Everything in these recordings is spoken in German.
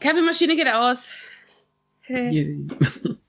Kaffeemaschine geht aus. Yay. Hallo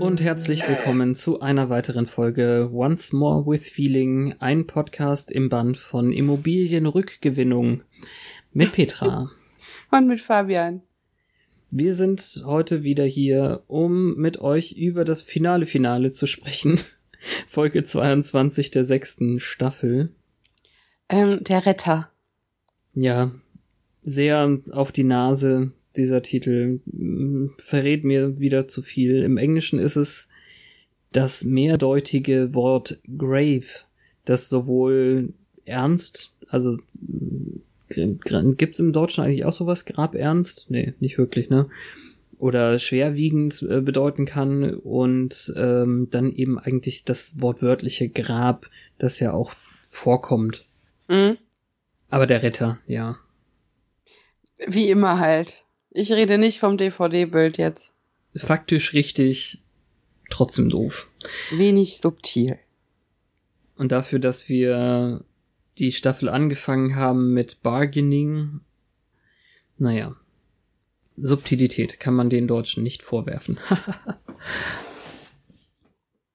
und herzlich willkommen zu einer weiteren Folge Once More with Feeling, ein Podcast im Band von Immobilienrückgewinnung mit Petra. Und mit Fabian. Wir sind heute wieder hier, um mit euch über das finale Finale zu sprechen. Folge 22 der sechsten Staffel. Ähm, der Retter. Ja, sehr auf die Nase dieser Titel mm, verrät mir wieder zu viel. Im Englischen ist es das mehrdeutige Wort grave, das sowohl ernst, also mm, gibt's im Deutschen eigentlich auch sowas grabernst? Nee, nicht wirklich, ne? Oder schwerwiegend äh, bedeuten kann und ähm, dann eben eigentlich das wortwörtliche Grab, das ja auch vorkommt. Mhm. Aber der Retter, ja. Wie immer halt. Ich rede nicht vom DVD-Bild jetzt. Faktisch richtig, trotzdem doof. Wenig subtil. Und dafür, dass wir die Staffel angefangen haben mit Bargaining, naja, Subtilität kann man den Deutschen nicht vorwerfen.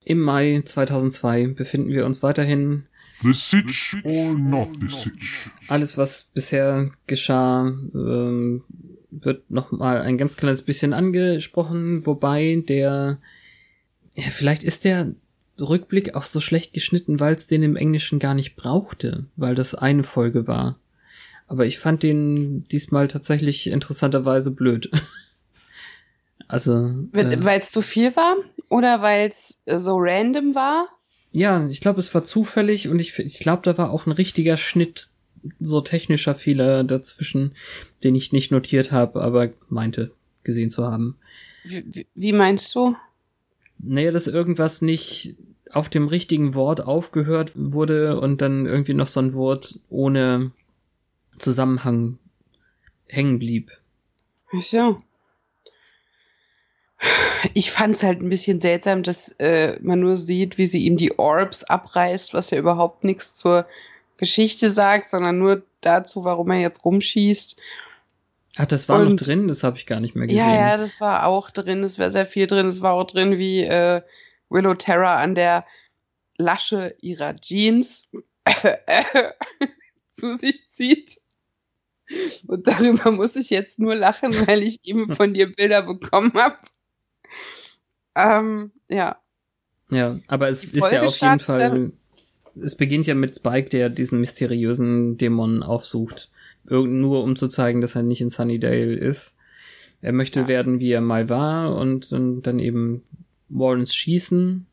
Im Mai 2002 befinden wir uns weiterhin. The Sitch or not the Sitch? Alles, was bisher geschah, ähm, wird noch mal ein ganz kleines bisschen angesprochen, wobei der, ja, vielleicht ist der Rückblick auch so schlecht geschnitten, weil es den im Englischen gar nicht brauchte, weil das eine Folge war. Aber ich fand den diesmal tatsächlich interessanterweise blöd. also. Äh, weil es zu viel war? Oder weil es äh, so random war? Ja, ich glaube, es war zufällig und ich, ich glaube, da war auch ein richtiger Schnitt so technischer Fehler dazwischen, den ich nicht notiert habe, aber meinte gesehen zu haben. Wie, wie meinst du? Naja, dass irgendwas nicht auf dem richtigen Wort aufgehört wurde und dann irgendwie noch so ein Wort ohne Zusammenhang hängen blieb. Ach so. Ich fand's halt ein bisschen seltsam, dass äh, man nur sieht, wie sie ihm die Orbs abreißt, was ja überhaupt nichts zur Geschichte sagt, sondern nur dazu, warum er jetzt rumschießt. Ach, das war und, noch drin? Das habe ich gar nicht mehr gesehen. Ja, ja, das war auch drin. Es war sehr viel drin. Es war auch drin, wie äh, Willow Terra an der Lasche ihrer Jeans zu sich zieht. Und darüber muss ich jetzt nur lachen, weil ich eben von dir Bilder bekommen habe. Ähm, ja. Ja, aber es ist ja auf jeden Fall es beginnt ja mit Spike, der diesen mysteriösen Dämon aufsucht. nur um zu zeigen, dass er nicht in Sunnydale ist. Er möchte ja. werden, wie er mal war und, und dann eben Warrens schießen.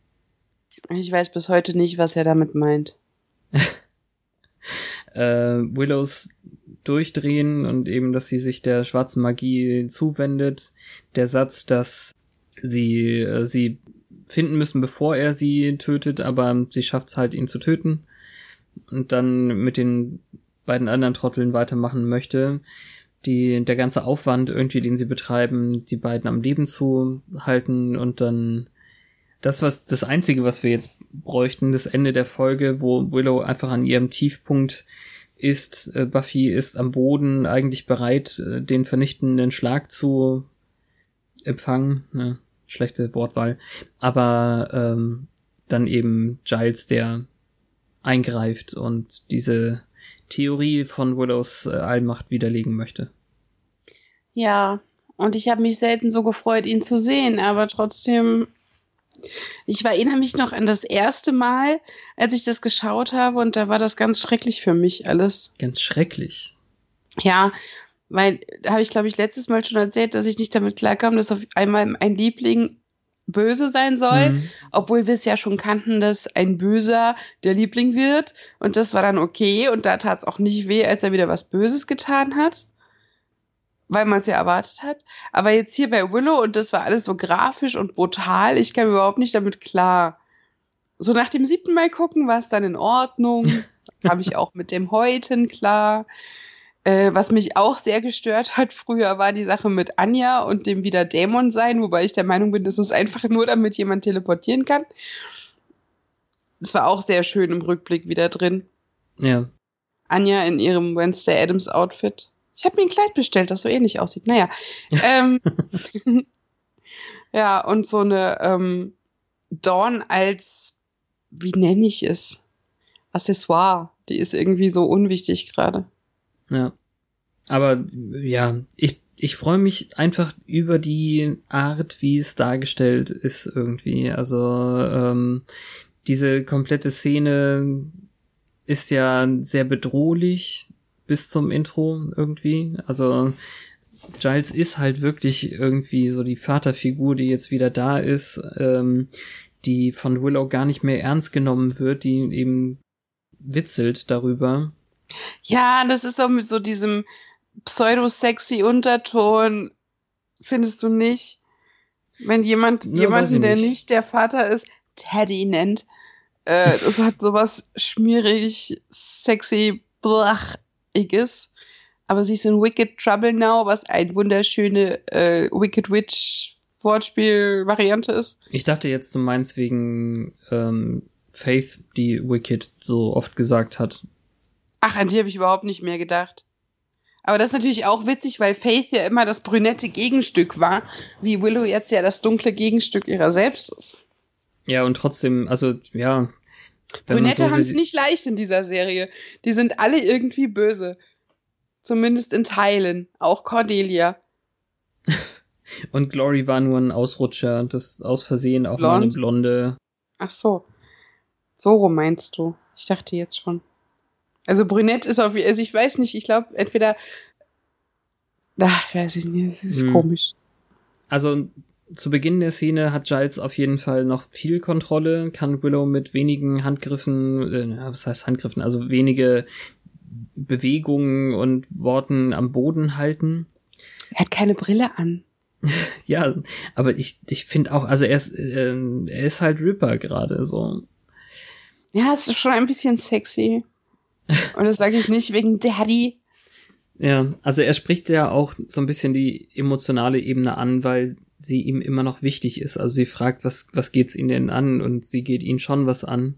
Ich weiß bis heute nicht, was er damit meint. äh, Willows durchdrehen und eben, dass sie sich der schwarzen Magie zuwendet. Der Satz, dass sie äh, sie finden müssen, bevor er sie tötet, aber sie schafft es halt, ihn zu töten und dann mit den beiden anderen Trotteln weitermachen möchte. Die, der ganze Aufwand irgendwie, den sie betreiben, die beiden am Leben zu halten und dann das, was, das einzige, was wir jetzt bräuchten, das Ende der Folge, wo Willow einfach an ihrem Tiefpunkt ist, äh, Buffy ist am Boden eigentlich bereit, äh, den vernichtenden Schlag zu empfangen. Ne? Schlechte Wortwahl, aber ähm, dann eben Giles, der eingreift und diese Theorie von Willows äh, Allmacht widerlegen möchte. Ja, und ich habe mich selten so gefreut, ihn zu sehen, aber trotzdem, ich erinnere mich noch an das erste Mal, als ich das geschaut habe und da war das ganz schrecklich für mich alles. Ganz schrecklich. Ja, weil, da habe ich glaube ich letztes Mal schon erzählt, dass ich nicht damit klarkam, dass auf einmal ein Liebling böse sein soll, Mhm. obwohl wir es ja schon kannten, dass ein Böser der Liebling wird und das war dann okay und da tat es auch nicht weh, als er wieder was Böses getan hat, weil man es ja erwartet hat. Aber jetzt hier bei Willow und das war alles so grafisch und brutal, ich kam überhaupt nicht damit klar. So nach dem siebten Mal gucken war es dann in Ordnung, habe ich auch mit dem Häuten klar. Äh, was mich auch sehr gestört hat früher, war die Sache mit Anja und dem wieder Dämon sein, wobei ich der Meinung bin, das ist einfach nur, damit jemand teleportieren kann. Das war auch sehr schön im Rückblick wieder drin. Ja. Anja in ihrem Wednesday Adams Outfit. Ich habe mir ein Kleid bestellt, das so ähnlich aussieht. Naja. ähm, ja, und so eine ähm, Dawn als, wie nenne ich es? Accessoire. Die ist irgendwie so unwichtig gerade. Ja. Aber ja, ich, ich freue mich einfach über die Art, wie es dargestellt ist irgendwie. Also ähm, diese komplette Szene ist ja sehr bedrohlich bis zum Intro irgendwie. Also Giles ist halt wirklich irgendwie so die Vaterfigur, die jetzt wieder da ist, ähm, die von Willow gar nicht mehr ernst genommen wird, die eben witzelt darüber. Ja, das ist auch mit so diesem pseudo-sexy Unterton, findest du nicht? Wenn jemand Ja, jemanden, der nicht. nicht der Vater ist, Teddy nennt, äh, das hat sowas schmierig, sexy, blachiges. Aber sie ist in Wicked Trouble Now, was eine wunderschöne äh, Wicked Witch Wortspiel-Variante ist. Ich dachte jetzt, du meinst wegen ähm, Faith, die Wicked so oft gesagt hat. Ach, an die habe ich überhaupt nicht mehr gedacht. Aber das ist natürlich auch witzig, weil Faith ja immer das brünette Gegenstück war, wie Willow jetzt ja das dunkle Gegenstück ihrer selbst ist. Ja, und trotzdem, also ja. Brünette so haben es nicht leicht in dieser Serie. Die sind alle irgendwie böse. Zumindest in Teilen. Auch Cordelia. Und Glory war nur ein Ausrutscher, das aus Versehen auch mal eine Blond? blonde. Ach so. So rum meinst du. Ich dachte jetzt schon. Also Brünett ist auf, also ich weiß nicht, ich glaube entweder, ach, weiß ich nicht, es ist Hm. komisch. Also zu Beginn der Szene hat Giles auf jeden Fall noch viel Kontrolle, kann Willow mit wenigen Handgriffen, äh, was heißt Handgriffen, also wenige Bewegungen und Worten am Boden halten. Er hat keine Brille an. Ja, aber ich, ich finde auch, also er ist, ähm, er ist halt Ripper gerade so. Ja, es ist schon ein bisschen sexy. Und das sage ich nicht wegen Daddy. Ja, also er spricht ja auch so ein bisschen die emotionale Ebene an, weil sie ihm immer noch wichtig ist. Also sie fragt, was, was geht's ihnen denn an? Und sie geht ihn schon was an.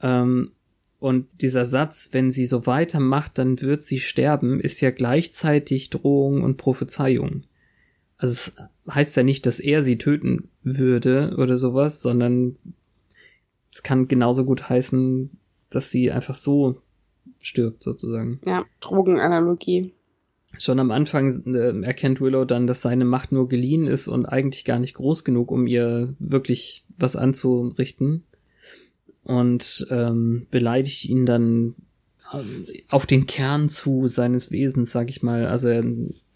Ähm, und dieser Satz, wenn sie so weitermacht, dann wird sie sterben, ist ja gleichzeitig Drohung und Prophezeiung. Also es heißt ja nicht, dass er sie töten würde oder sowas, sondern es kann genauso gut heißen, dass sie einfach so stirbt, sozusagen. Ja, Drogenanalogie. Schon am Anfang äh, erkennt Willow dann, dass seine Macht nur geliehen ist und eigentlich gar nicht groß genug, um ihr wirklich was anzurichten. Und ähm, beleidigt ihn dann ähm, auf den Kern zu seines Wesens, sag ich mal. Also er,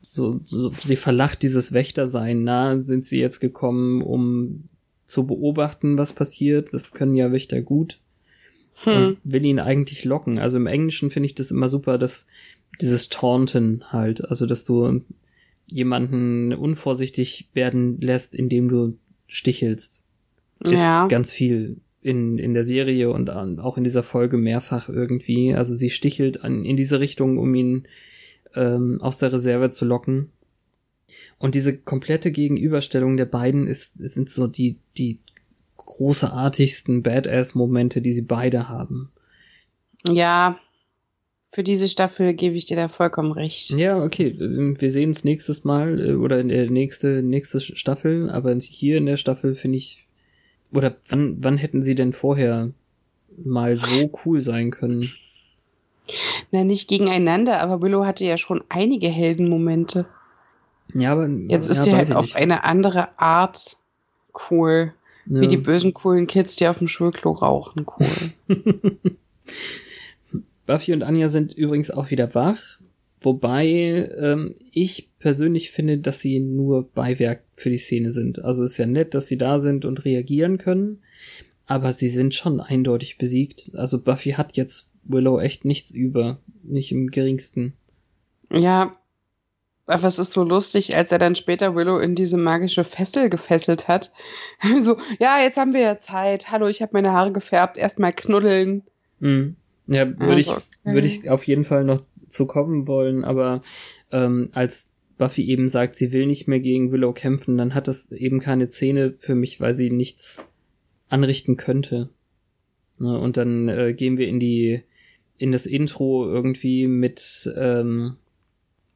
so, so, sie verlacht dieses Wächtersein. Na, sind sie jetzt gekommen, um zu beobachten, was passiert? Das können ja Wächter gut Hm. und will ihn eigentlich locken. Also im Englischen finde ich das immer super, dass dieses Taunten halt, also dass du jemanden unvorsichtig werden lässt, indem du stichelst. Ist Ja. ganz viel in, in der Serie und auch in dieser Folge mehrfach irgendwie. Also sie stichelt an, in diese Richtung, um ihn ähm, aus der Reserve zu locken. Und diese komplette Gegenüberstellung der beiden ist, sind so die, die großartigsten Badass-Momente, die sie beide haben. Ja, für diese Staffel gebe ich dir da vollkommen recht. Ja, okay, äh, wir sehen uns nächstes Mal äh, oder in der nächste, nächste Staffel, aber hier in der Staffel finde ich, oder wann, wann hätten sie denn vorher mal so cool sein können? Na, nicht gegeneinander, aber Willow hatte ja schon einige Heldenmomente. Ja, aber Jetzt ja, ist sie weiß halt auf eine andere Art cool. Ja. Wie die bösen, coolen Kids, die auf dem Schulklo rauchen. Cool. Buffy und Anja sind übrigens auch wieder wach, wobei ähm, ich persönlich finde, dass sie nur Beiwerk für die Szene sind. Also ist ja nett, dass sie da sind und reagieren können, aber sie sind schon eindeutig besiegt. Also Buffy hat jetzt Willow echt nichts über, nicht im geringsten. ja, aber es ist so lustig, als er dann später Willow in diese magische Fessel gefesselt hat. so, ja, jetzt haben wir ja Zeit. Hallo, ich habe meine Haare gefärbt. Erstmal knuddeln. Mhm. Ja, würde ich, Also, okay. würde ich auf jeden Fall noch zu kommen wollen, aber ähm, als Buffy eben sagt, sie will nicht mehr gegen Willow kämpfen, dann hat das eben keine Szene für mich, weil sie nichts anrichten könnte. Ne, und dann äh, gehen wir in die in das Intro irgendwie mit ähm,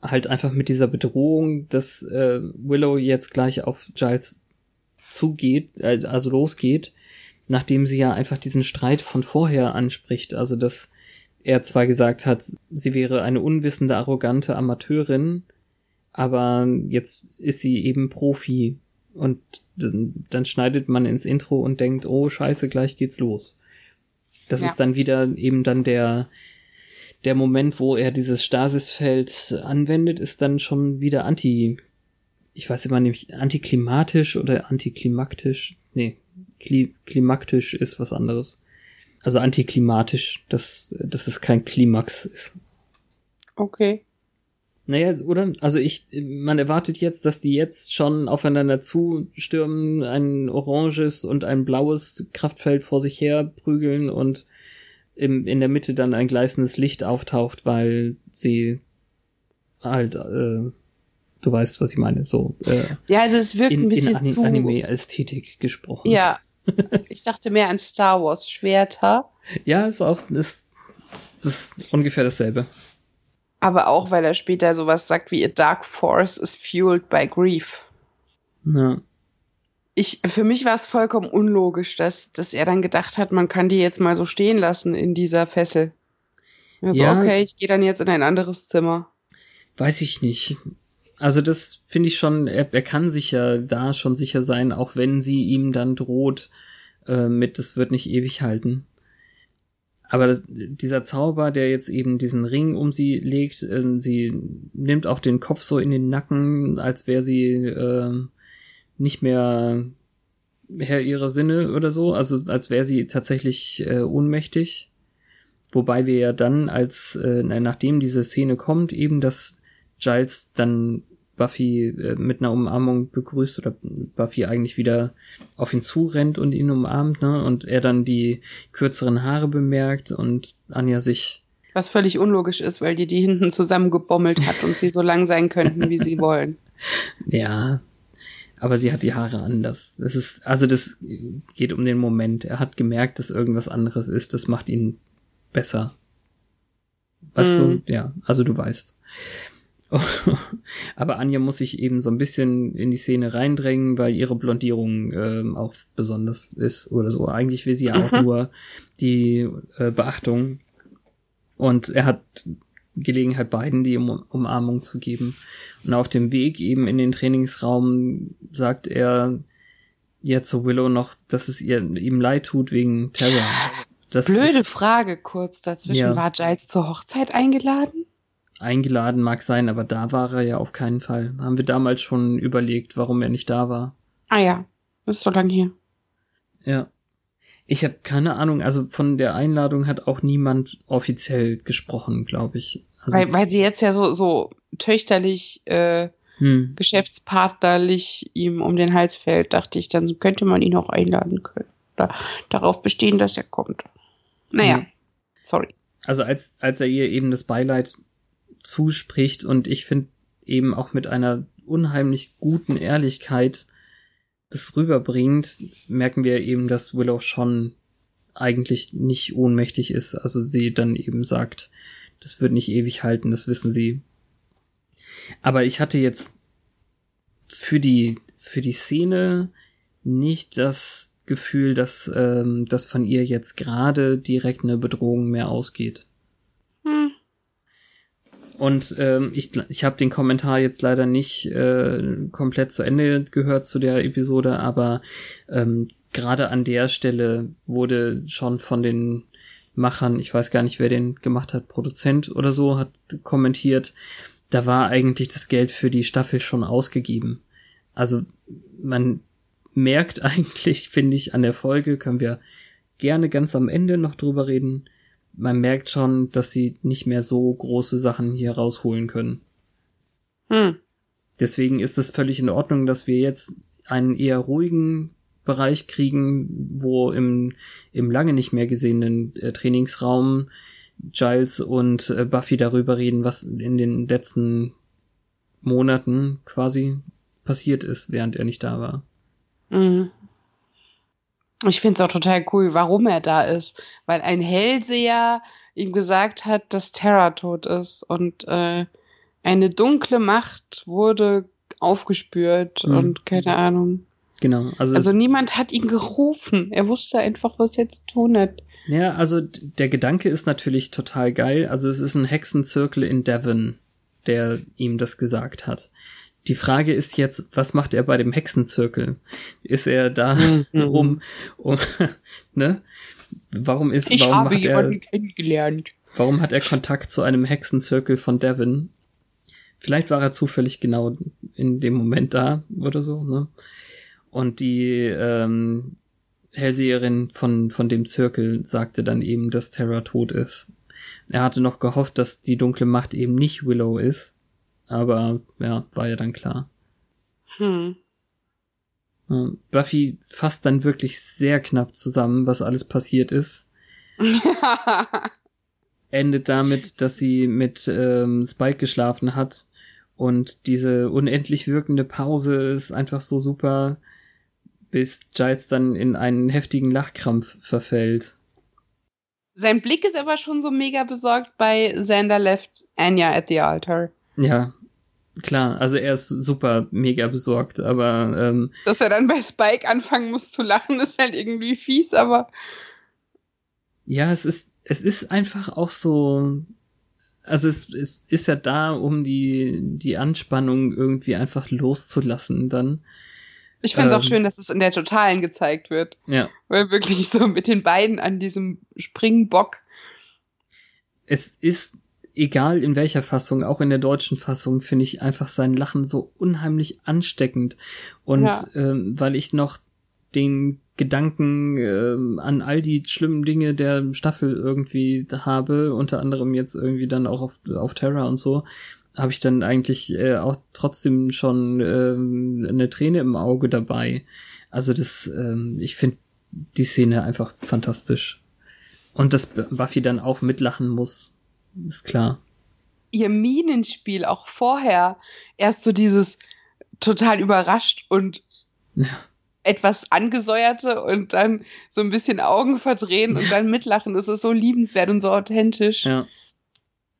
halt einfach mit dieser Bedrohung, dass äh, Willow jetzt gleich auf Giles zugeht, äh, also losgeht, nachdem sie ja einfach diesen Streit von vorher anspricht, also dass er zwar gesagt hat, sie wäre eine unwissende, arrogante Amateurin, aber jetzt ist sie eben Profi und dann, dann schneidet man ins Intro und denkt, oh scheiße, gleich geht's los. Das Ja. ist dann wieder eben dann der der Moment, wo er dieses Stasisfeld anwendet, ist dann schon wieder anti, ich weiß immer nicht, antiklimatisch oder antiklimaktisch. Nee, kli, klimaktisch ist was anderes. Also antiklimatisch, dass, dass es kein Klimax ist. Okay. Naja, oder? Also ich, man erwartet jetzt, dass die jetzt schon aufeinander zustürmen, ein oranges und ein blaues Kraftfeld vor sich her prügeln und im, in der Mitte dann ein gleißendes Licht auftaucht, weil sie halt, äh, du weißt, was ich meine, so äh, Ja, also es wirkt in, ein bisschen in zu. Anime-Ästhetik gesprochen. Ja. Ich dachte mehr an Star Wars Schwerter. Ja, ist auch, ist, ist ungefähr dasselbe. Aber auch, weil er später sowas sagt wie A Dark Force is fueled by grief. Ja. Ich, für mich war es vollkommen unlogisch, dass, dass er dann gedacht hat, man kann die jetzt mal so stehen lassen in dieser Fessel. Also, Ja. okay, ich gehe dann jetzt in ein anderes Zimmer. Weiß ich nicht. Also das finde ich schon, er, er kann sich ja da schon sicher sein, auch wenn sie ihm dann droht äh, mit, das wird nicht ewig halten. Aber das, dieser Zauber, der jetzt eben diesen Ring um sie legt, äh, sie nimmt auch den Kopf so in den Nacken, als wäre sie äh, nicht mehr Herr ihrer Sinne oder so, also als wäre sie tatsächlich äh, ohnmächtig. Wobei wir ja dann, als äh, nachdem diese Szene kommt, eben dass Giles dann Buffy äh, mit einer Umarmung begrüßt oder Buffy eigentlich wieder auf ihn zurennt und ihn umarmt, ne? Und er dann die kürzeren Haare bemerkt und Anja sich Was völlig unlogisch ist, weil die die hinten zusammengebommelt hat und sie so lang sein könnten, wie sie wollen. Ja, aber sie hat die Haare anders. Das ist, also das geht um den Moment. Er hat gemerkt, dass irgendwas anderes ist. Das macht ihn besser. Weißt Mhm. du? Ja, also du weißt. aber Anja muss sich eben so ein bisschen in die Szene reindrängen, weil ihre Blondierung ähm, auch besonders ist oder so. Eigentlich will sie ja auch Mhm. nur die äh, Beachtung. Und er hat Gelegenheit, beiden die um Umarmung zu geben. Und auf dem Weg eben in den Trainingsraum sagt er ja zu Willow noch, dass es ihr ihm leid tut wegen Terror. Das Blöde ist Frage kurz dazwischen. Ja. War Giles zur Hochzeit eingeladen? eingeladen mag sein, aber da war er ja auf keinen Fall. Haben wir damals schon überlegt, warum er nicht da war. Ah ja, ist so lange hier. Ja. Ich habe keine Ahnung, also von der Einladung hat auch niemand offiziell gesprochen, glaube ich. Also, Weil, weil sie jetzt ja so, so töchterlich, äh, hm, geschäftspartnerlich ihm um den Hals fällt, dachte ich, dann könnte man ihn auch einladen können. Oder darauf bestehen, dass er kommt. Naja, Ja. sorry. also als, als er ihr eben das Beileid zuspricht und ich finde eben auch mit einer unheimlich guten Ehrlichkeit das rüberbringt, merken wir eben, dass Willow schon eigentlich nicht ohnmächtig ist. Also sie dann eben sagt, das wird nicht ewig halten, das wissen sie. Aber ich hatte jetzt für die, für die Szene nicht das Gefühl, dass, ähm, dass von ihr jetzt gerade direkt eine Bedrohung mehr ausgeht. Und ähm, ich, ich habe den Kommentar jetzt leider nicht äh, komplett zu Ende gehört zu der Episode, aber ähm, gerade an der Stelle wurde schon von den Machern, ich weiß gar nicht, wer den gemacht hat, Produzent oder so, hat kommentiert, da war eigentlich das Geld für die Staffel schon ausgegeben. Also man merkt eigentlich, finde ich, an der Folge, können wir gerne ganz am Ende noch drüber reden, man merkt schon, dass sie nicht mehr so große Sachen hier rausholen können. Hm. Deswegen ist es völlig in Ordnung, dass wir jetzt einen eher ruhigen Bereich kriegen, wo im, im lange nicht mehr gesehenen äh, Trainingsraum Giles und äh, Buffy darüber reden, was in den letzten Monaten quasi passiert ist, während er nicht da war. Mhm. Ich finde es auch total cool, warum er da ist. Weil ein Hellseher ihm gesagt hat, dass Terra tot ist. Und äh, eine dunkle Macht wurde aufgespürt mhm. und keine Ahnung. Genau. Also, also niemand hat ihn gerufen. Er wusste einfach, was er zu tun hat. Ja, also der Gedanke ist natürlich total geil. Also es ist ein Hexenzirkel in Devon, der ihm das gesagt hat. Die Frage ist jetzt, was macht er bei dem Hexenzirkel? Ist er da mhm. rum, um, ne? Warum ist, ich warum habe hat jemanden er, kennengelernt. Warum hat er Kontakt zu einem Hexenzirkel von Devon? Vielleicht war er zufällig genau in dem Moment da oder so, ne? Und die ähm, Hellseherin von, von dem Zirkel sagte dann eben, dass Terra tot ist. Er hatte noch gehofft, dass die dunkle Macht eben nicht Willow ist. Aber ja, war ja dann klar. Hm. Buffy fasst dann wirklich sehr knapp zusammen, was alles passiert ist. Endet damit, dass sie mit ähm, Spike geschlafen hat und diese unendlich wirkende Pause ist einfach so super, bis Giles dann in einen heftigen Lachkrampf verfällt. Sein Blick ist aber schon so mega besorgt bei Xander left Anya at the altar. Ja, klar, also er ist super mega besorgt, aber ähm, dass er dann bei Spike anfangen muss zu lachen, ist halt irgendwie fies, aber ja, es ist es ist einfach auch so also es, es ist ja da, um die die Anspannung irgendwie einfach loszulassen dann. Ich finde es ähm, auch schön, dass es in der Totalen gezeigt wird. Ja. Weil wirklich so mit den beiden an diesem Springbock. Es ist egal in welcher Fassung, auch in der deutschen Fassung, finde ich einfach sein Lachen so unheimlich ansteckend. Und ja. ähm, weil ich noch den Gedanken ähm, an all die schlimmen Dinge der Staffel irgendwie habe, unter anderem jetzt irgendwie dann auch auf, auf Terra und so, habe ich dann eigentlich äh, auch trotzdem schon ähm, eine Träne im Auge dabei. Also das, ähm, ich finde die Szene einfach fantastisch. Und dass Buffy dann auch mitlachen muss, ist klar. Ihr Minenspiel auch vorher erst so dieses total überrascht und ja. etwas angesäuerte und dann so ein bisschen Augen verdrehen und dann mitlachen. Das ist so liebenswert und so authentisch. Ja.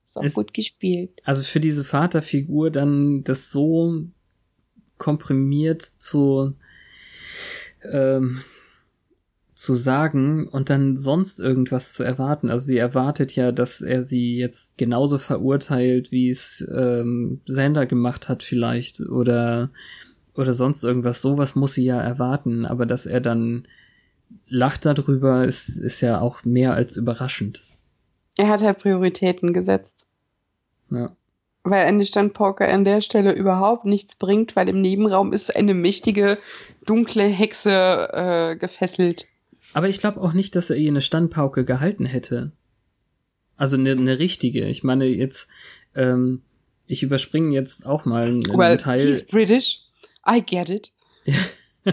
Ist auch ist, gut gespielt. Also für diese Vaterfigur dann das so komprimiert zu ähm, zu sagen und dann sonst irgendwas zu erwarten. Also sie erwartet ja, dass er sie jetzt genauso verurteilt, wie es ähm, Sander gemacht hat vielleicht oder oder sonst irgendwas. Sowas muss sie ja erwarten, aber dass er dann lacht darüber, ist, ist ja auch mehr als überraschend. Er hat halt Prioritäten gesetzt. Ja. Weil eine Standpoker an der Stelle überhaupt nichts bringt, weil im Nebenraum ist eine mächtige, dunkle Hexe äh, gefesselt. Aber ich glaube auch nicht, dass er ihr eine Standpauke gehalten hätte. Also eine, eine richtige. Ich meine jetzt, ähm, ich überspringe jetzt auch mal einen, well, Teil. He's British. I get it.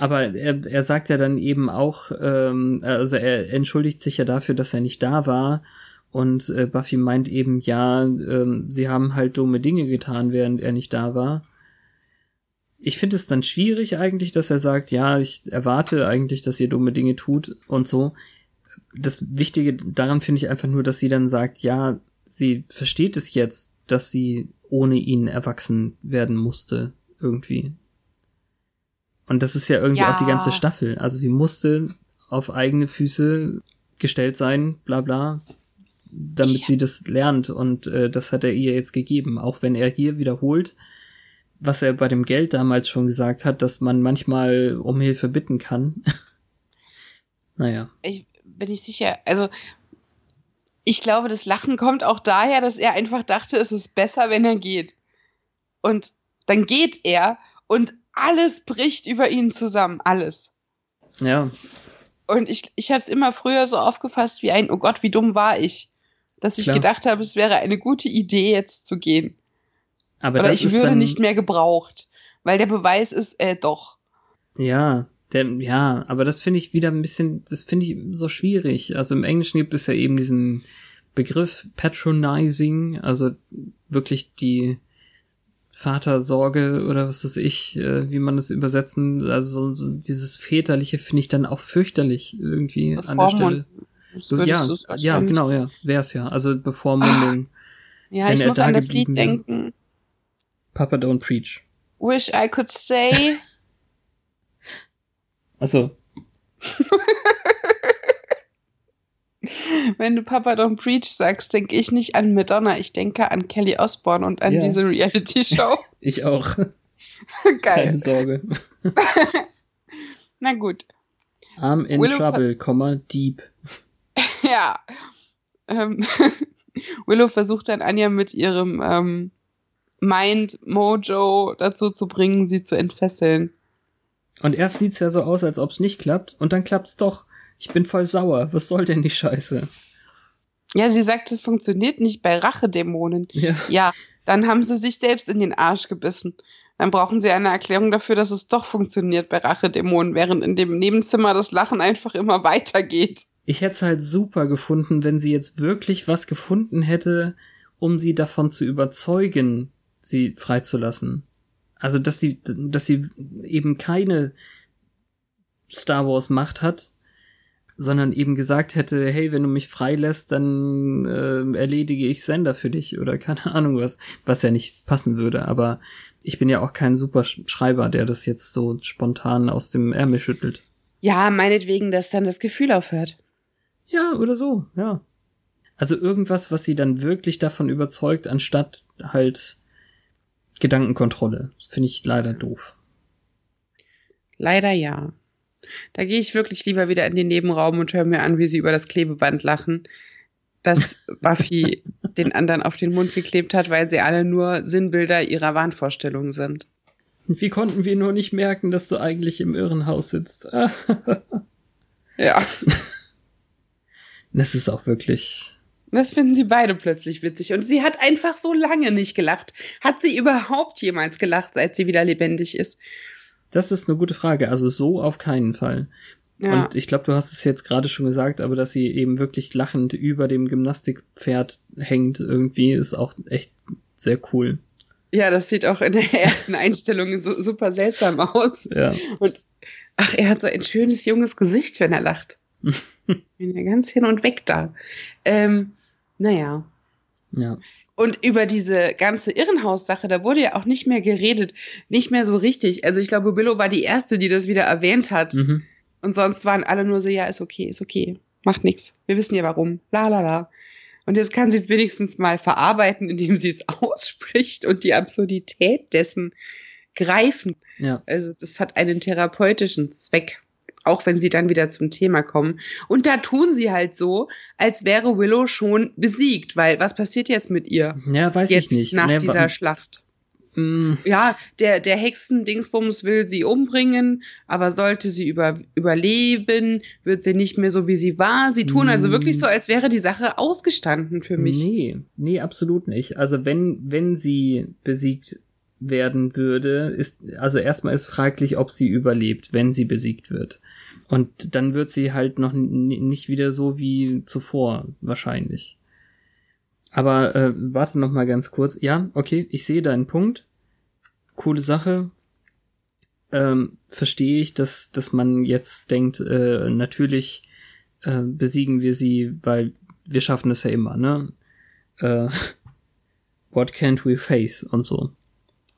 Aber er, er sagt ja dann eben auch, ähm, also er entschuldigt sich ja dafür, dass er nicht da war. Und äh, Buffy meint eben, ja, ähm, sie haben halt dumme Dinge getan, während er nicht da war ich finde es dann schwierig eigentlich, dass er sagt, ja, ich erwarte eigentlich, dass ihr dumme Dinge tut und so. Das Wichtige daran finde ich einfach nur, dass sie dann sagt, ja, sie versteht es jetzt, dass sie ohne ihn erwachsen werden musste, irgendwie. Und das ist ja irgendwie ja. auch die ganze Staffel. Also sie musste auf eigene Füße gestellt sein, bla bla. damit Ich- sie das lernt und äh, das hat er ihr jetzt gegeben, auch wenn er hier wiederholt, was er bei dem Geld damals schon gesagt hat, dass man manchmal um Hilfe bitten kann. naja, Ich bin nicht sicher. Also, ich glaube, das Lachen kommt auch daher, dass er einfach dachte, es ist besser, wenn er geht. Und dann geht er und alles bricht über ihn zusammen. Alles. ja, Und ich, ich habe es immer früher so aufgefasst wie ein, oh Gott, wie dumm war ich. Dass ich Klar. gedacht habe, es wäre eine gute Idee, jetzt zu gehen. Aber das ich würde dann, nicht mehr gebraucht. Weil der Beweis ist, äh, doch. Ja, der, ja, aber das finde ich wieder ein bisschen, das finde ich so schwierig. Also im Englischen gibt es ja eben diesen Begriff patronizing, also wirklich die Vatersorge oder was weiß ich, äh, wie man das übersetzen, also so, so dieses väterliche finde ich dann auch fürchterlich irgendwie an der Stelle. Würdest ja, ja, genau, ja, wär's ja. Also Bevormundung, Ja, wenn ich muss an das Lied denken. Papa don't preach. Wish I could stay. Also, Wenn du Papa Don't Preach sagst, denke ich nicht an Madonna, ich denke an Kelly Osbourne und an Ja. diese Reality-Show. ich auch. Geil. Keine Sorge. Na gut. I'm in Willow trouble, Komma, deep. Ja. Ähm, Willow versucht dann Anja mit ihrem ähm, Mind Mojo dazu zu bringen, sie zu entfesseln. Und erst sieht's ja so aus, als ob's nicht klappt, und dann klappt's doch. Ich bin voll sauer. Was soll denn die Scheiße? Ja, sie sagt, es funktioniert nicht bei Rachedämonen. Ja. Ja, dann haben sie sich selbst in den Arsch gebissen. Dann brauchen sie eine Erklärung dafür, dass es doch funktioniert bei Rachedämonen, während in dem Nebenzimmer das Lachen einfach immer weitergeht. Ich hätte es halt super gefunden, wenn sie jetzt wirklich was gefunden hätte, um sie davon zu überzeugen, sie freizulassen. Also, dass sie, dass sie eben keine Star Wars Macht hat, sondern eben gesagt hätte, hey, wenn du mich freilässt, dann äh, erledige ich Sender für dich oder keine Ahnung was, was ja nicht passen würde, aber ich bin ja auch kein super Sch- Schreiber, der das jetzt so spontan aus dem Ärmel schüttelt. Ja, meinetwegen, dass dann das Gefühl aufhört. Ja, oder so, ja. Also irgendwas, was sie dann wirklich davon überzeugt, anstatt halt Gedankenkontrolle. Finde ich leider doof. Leider ja. Da gehe ich wirklich lieber wieder in den Nebenraum und höre mir an, wie sie über das Klebeband lachen, das Buffy den anderen auf den Mund geklebt hat, weil sie alle nur Sinnbilder ihrer Wahnvorstellungen sind. Und wie konnten wir nur nicht merken, dass du eigentlich im Irrenhaus sitzt? Ja. das ist auch wirklich. Das finden sie beide plötzlich witzig. Und sie hat einfach so lange nicht gelacht. Hat sie überhaupt jemals gelacht, seit sie wieder lebendig ist? Das ist eine gute Frage. Also so auf keinen Fall. Ja. Und ich glaube, du hast es jetzt gerade schon gesagt, aber dass sie eben wirklich lachend über dem Gymnastikpferd hängt, irgendwie, ist auch echt sehr cool. ja, das sieht auch in der ersten Einstellung so, super seltsam aus. Ja. Ach, er hat so ein schönes junges Gesicht, wenn er lacht. wenn er ganz hin und weg da. Ähm, naja. Ja. Und über diese ganze Irrenhaus-Sache, da wurde ja auch nicht mehr geredet, nicht mehr so richtig. Also ich glaube, Willow war die erste, die das wieder erwähnt hat. Mhm. Und sonst waren alle nur so, ja, ist okay, ist okay, macht nichts. Wir wissen ja warum. La la la. Und jetzt kann sie es wenigstens mal verarbeiten, indem sie es ausspricht und die Absurdität dessen greifen. Ja. Also das hat einen therapeutischen Zweck, auch wenn sie dann wieder zum Thema kommen. Und da tun sie halt so, als wäre Willow schon besiegt, weil was passiert jetzt mit ihr? Ja, weiß jetzt ich nicht. nach Ne, dieser Schlacht. Mm, Ja, der, der Hexen-Dingsbums will sie umbringen, aber sollte sie über, überleben, wird sie nicht mehr so, wie sie war. Sie tun also Mm. wirklich so, als wäre die Sache ausgestanden für mich. Nee, nee, absolut nicht. Also wenn, wenn sie besiegt werden würde, ist, also erstmal ist fraglich, ob sie überlebt, wenn sie besiegt wird. Und dann wird sie halt noch nicht wieder so wie zuvor, wahrscheinlich. Aber äh, warte noch mal ganz kurz. Ja, okay, ich sehe deinen Punkt. Coole Sache. Ähm, verstehe ich, dass, dass man jetzt denkt, äh, natürlich äh, besiegen wir sie, weil wir schaffen es ja immer, ne? Äh, what can't we face und so.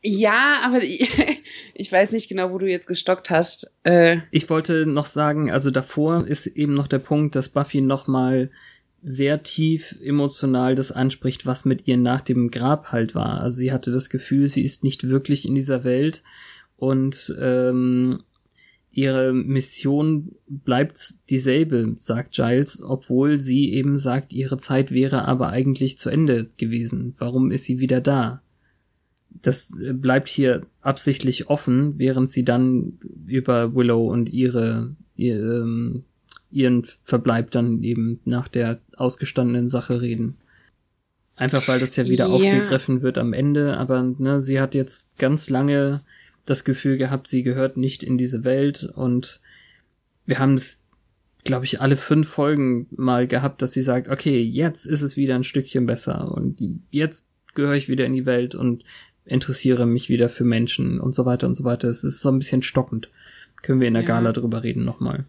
Ja, aber ich weiß nicht genau, wo du jetzt gestockt hast. Äh, Ich wollte noch sagen, also davor ist eben noch der Punkt, dass Buffy nochmal sehr tief emotional das anspricht, was mit ihr nach dem Grab halt war. Also sie hatte das Gefühl, sie ist nicht wirklich in dieser Welt und ähm, ihre Mission bleibt dieselbe, sagt Giles, obwohl sie eben sagt, ihre Zeit wäre aber eigentlich zu Ende gewesen. Warum ist sie wieder da? Das bleibt hier absichtlich offen, während sie dann über Willow und ihre, ihr, ähm, ihren Verbleib dann eben nach der ausgestandenen Sache reden. Einfach weil das ja wieder Ja. aufgegriffen wird am Ende, aber ne, sie hat jetzt ganz lange das Gefühl gehabt, sie gehört nicht in diese Welt und wir haben es, glaube ich, alle fünf Folgen mal gehabt, dass sie sagt, okay, jetzt ist es wieder ein Stückchen besser und jetzt gehöre ich wieder in die Welt und interessiere mich wieder für Menschen und so weiter und so weiter. Es ist so ein bisschen stockend. Können wir in der Ja. Gala drüber reden nochmal.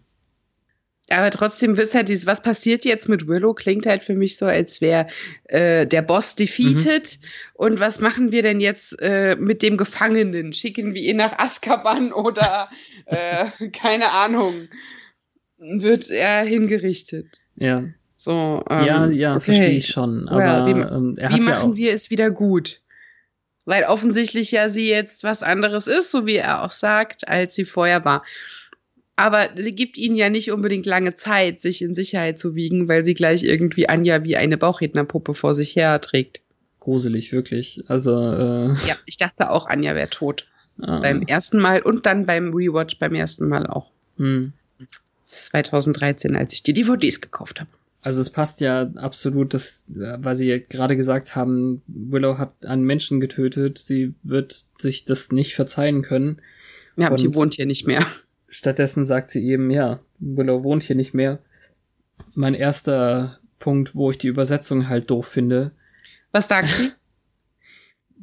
Aber trotzdem ist halt dieses, was passiert jetzt mit Willow, klingt halt für mich so, als wäre äh, der Boss defeated. Und was machen wir denn jetzt äh, mit dem Gefangenen? Schicken wir ihn nach Azkaban oder äh, keine Ahnung, wird er hingerichtet? Ja, So, ähm, ja, ja, okay. verstehe ich schon. Aber Ja, wie- ähm, er Wie hat ja machen auch. wir es wieder gut? Weil offensichtlich ja sie jetzt was anderes ist, so wie er auch sagt, als sie vorher war. Aber sie gibt ihnen ja nicht unbedingt lange Zeit, sich in Sicherheit zu wiegen, weil sie gleich irgendwie Anja wie eine Bauchrednerpuppe vor sich her trägt. gruselig, wirklich. Also, äh, Ja, ich dachte auch, Anja wäre tot. ah, Beim ersten Mal und dann beim Rewatch beim ersten Mal auch. hm. 2013, als ich die DVDs gekauft habe. Also es passt ja absolut, dass, äh, weil sie ja gerade gesagt haben, Willow hat einen Menschen getötet, sie wird sich das nicht verzeihen können. Ja, aber die Und- wohnt hier nicht mehr. Stattdessen sagt sie eben, ja, Willow wohnt hier nicht mehr. Mein erster Punkt, wo ich die Übersetzung halt doof finde, Was sagt sie?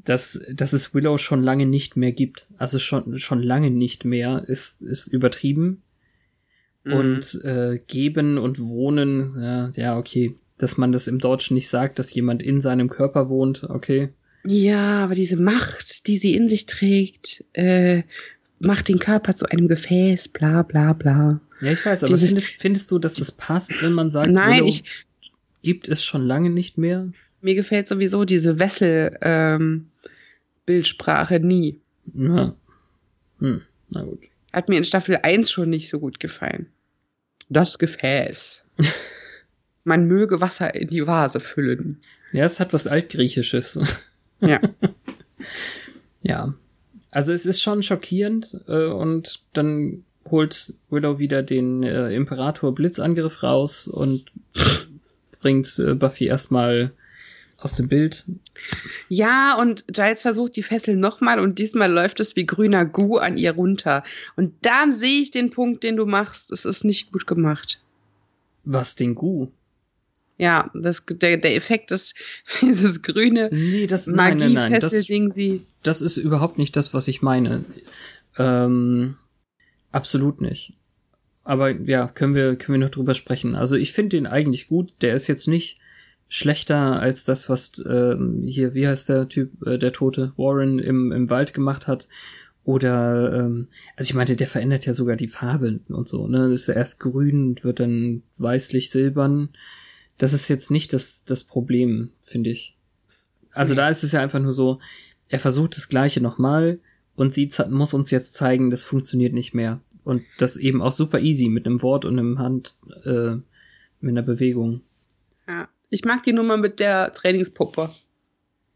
dass, dass es Willow schon lange nicht mehr gibt. Also schon, schon lange nicht mehr ist, ist übertrieben. Mhm. Und äh, geben und wohnen, ja, ja, okay. Dass man das im Deutschen nicht sagt, dass jemand in seinem Körper wohnt, okay. Ja, aber diese Macht, die sie in sich trägt, äh, macht den Körper zu einem Gefäß, bla bla bla. Ja, ich weiß, aber Dieses- findest, findest du, dass das passt, wenn man sagt, Nein, Willow ich, gibt es schon lange nicht mehr? mir gefällt sowieso diese Wessel ähm, Bildsprache nie. Na, hm, na gut. Hat mir in Staffel 1 schon nicht so gut gefallen. Das Gefäß. Man möge Wasser in die Vase füllen. Ja, es hat was Altgriechisches. Ja. ja. Also es ist schon schockierend äh, und dann holt Willow wieder den äh, Imperator Blitzangriff raus und bringt äh, Buffy erstmal aus dem Bild. Ja, und Giles versucht die Fessel nochmal und diesmal läuft es wie grüner Gu an ihr runter. Und da sehe ich den Punkt, den du machst. Es ist nicht gut gemacht. Was den Gu? Ja, das, der, der Effekt ist dieses grüne Nee, das nein, nein, nein, das, Magiefessel-Ding, sie. das ist überhaupt nicht das, was ich meine. Ähm, absolut nicht. Aber ja, können wir können wir noch drüber sprechen. Also ich finde den eigentlich gut. Der ist jetzt nicht schlechter als das, was ähm, hier, wie heißt der Typ, äh, der Tote Warren im im Wald gemacht hat. Oder ähm, also ich meinte, der verändert ja sogar die Farbe und so. Ne, ist ja erst grün und wird dann weißlich silbern. Das ist jetzt nicht das das Problem, finde ich. Also Nee. da ist es ja einfach nur so, er versucht das Gleiche nochmal und sie muss uns jetzt zeigen, das funktioniert nicht mehr. Und das eben auch super easy mit einem Wort und einem Hand, äh, mit einer Bewegung. Ich mag die Nummer mit der Trainingspuppe.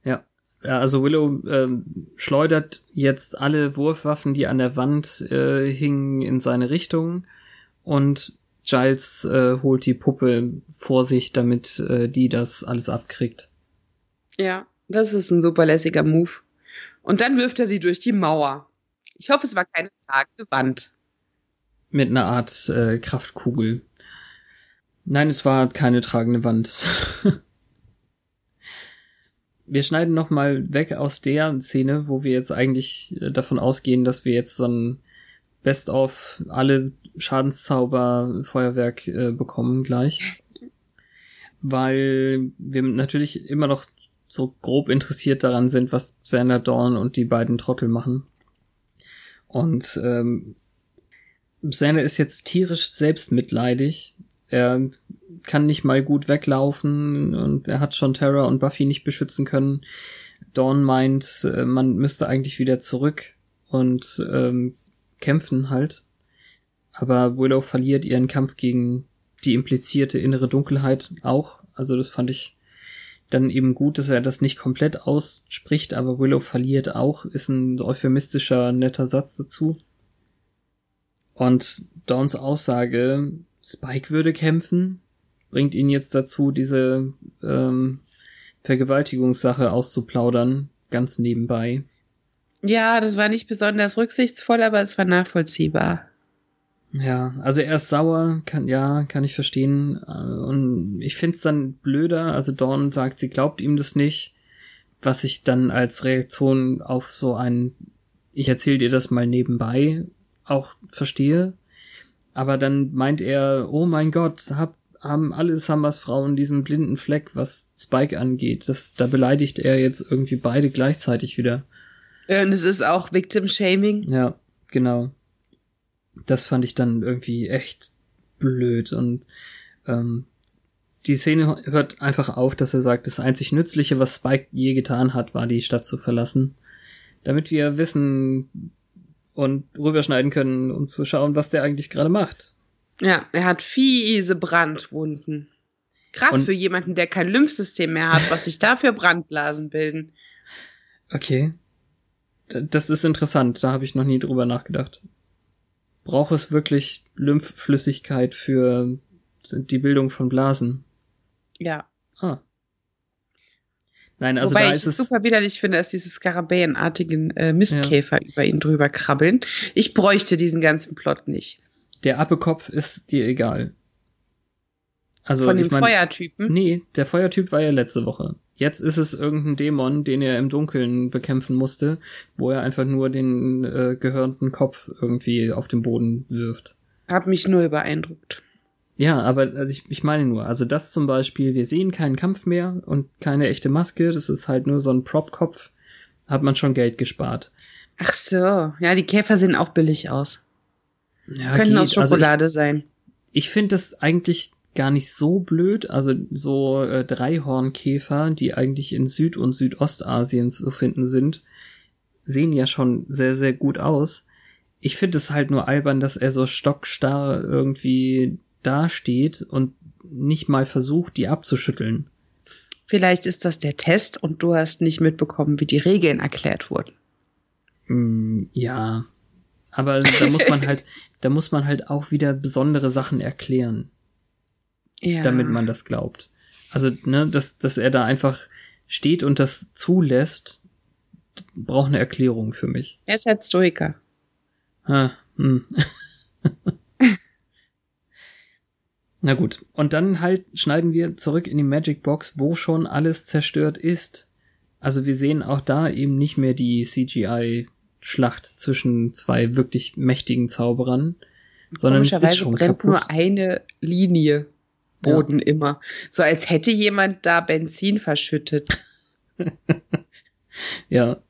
Ja. Ja, Also Willow ähm, schleudert jetzt alle Wurfwaffen, die an der Wand äh, hingen, in seine Richtung und Giles äh, holt die Puppe vor sich, damit äh, die das alles abkriegt. Ja, das ist ein super lässiger Move. Und dann wirft er sie durch die Mauer. Ich hoffe, es war keine tragende Wand. Mit einer Art äh, Kraftkugel. Nein, es war keine tragende Wand. wir schneiden noch mal weg aus der Szene, wo wir jetzt eigentlich äh, davon ausgehen, dass wir jetzt so ein Best of alle Schadenszauber Feuerwerk äh, bekommen gleich. Weil wir natürlich immer noch so grob interessiert daran sind, was Xander Dawn und die beiden Trottel machen. Und ähm, Xander ist jetzt tierisch selbstmitleidig. Er kann nicht mal gut weglaufen und er hat schon Terra und Buffy nicht beschützen können. Dawn meint, äh, man müsste eigentlich wieder zurück und ähm, kämpfen halt. Aber Willow verliert ihren Kampf gegen die implizierte innere Dunkelheit auch. Also das fand ich dann eben gut, dass er das nicht komplett ausspricht, aber Willow verliert auch, ist ein euphemistischer, netter Satz dazu. Und Dawns Aussage, Spike würde kämpfen, bringt ihn jetzt dazu, diese ähm, Vergewaltigungssache auszuplaudern, ganz nebenbei. Ja, das war nicht besonders rücksichtsvoll, aber es war nachvollziehbar. Ja, also er ist sauer, kann ja, kann ich verstehen. Äh, und ich find's dann blöder. Also Dawn sagt, sie glaubt ihm das nicht, was ich dann als Reaktion auf so ein ich erzähl dir das mal nebenbei auch verstehe. Aber dann meint er, oh mein Gott, hab, haben alle Summers Frauen diesen blinden Fleck, was Spike angeht. Das, da beleidigt er jetzt irgendwie beide gleichzeitig wieder. Und es ist auch Victim Shaming. Ja, genau das fand ich dann irgendwie echt blöd und ähm, die Szene hört einfach auf, dass er sagt, das einzig Nützliche, was Spike je getan hat, war die Stadt zu verlassen. Damit wir wissen und rüberschneiden können, um zu schauen, was der eigentlich gerade macht. Ja, er hat fiese Brandwunden. Krass und für jemanden, der kein Lymphsystem mehr hat, was sich dafür Brandblasen bilden. Okay. Das ist interessant, da habe ich noch nie drüber nachgedacht braucht es wirklich Lymphflüssigkeit für die Bildung von Blasen? Ja. Ah. Nein, also Wobei da ich ist es super widerlich finde, dass diese Skarabäenartigen äh, Mistkäfer ja. über ihn drüber krabbeln. Ich bräuchte diesen ganzen Plot nicht. Der Appekopf ist dir egal. Also, Von dem ich mein, Feuertypen? Nee, der Feuertyp war ja letzte Woche. Jetzt ist es irgendein Dämon, den er im Dunkeln bekämpfen musste, wo er einfach nur den äh, gehörnten Kopf irgendwie auf den Boden wirft. Hab mich nur beeindruckt. Ja, aber also ich, ich meine nur, also das zum Beispiel, wir sehen keinen Kampf mehr und keine echte Maske, das ist halt nur so ein Prop-Kopf, hat man schon Geld gespart. Ach so, ja, die Käfer sehen auch billig aus. Ja, Können geht. aus Schokolade also ich, sein. Ich finde das eigentlich gar nicht so blöd. Also so äh, Dreihornkäfer, die eigentlich in Süd- und Südostasien zu finden sind, sehen ja schon sehr, sehr gut aus. Ich finde es halt nur albern, dass er so stockstarr irgendwie dasteht und nicht mal versucht, die abzuschütteln. Vielleicht ist das der Test und du hast nicht mitbekommen, wie die Regeln erklärt wurden. Mm, ja. Aber da muss man halt, da muss man halt auch wieder besondere Sachen erklären ja. damit man das glaubt. Also, ne, dass, dass er da einfach steht und das zulässt, braucht eine Erklärung für mich. Er ist halt Stoiker. Ah, hm. Na gut. Und dann halt schneiden wir zurück in die Magic Box, wo schon alles zerstört ist. Also wir sehen auch da eben nicht mehr die CGI-Schlacht zwischen zwei wirklich mächtigen Zauberern, sondern es ist schon brennt kaputt. nur eine Linie. Boden ja. immer. So als hätte jemand da Benzin verschüttet. ja.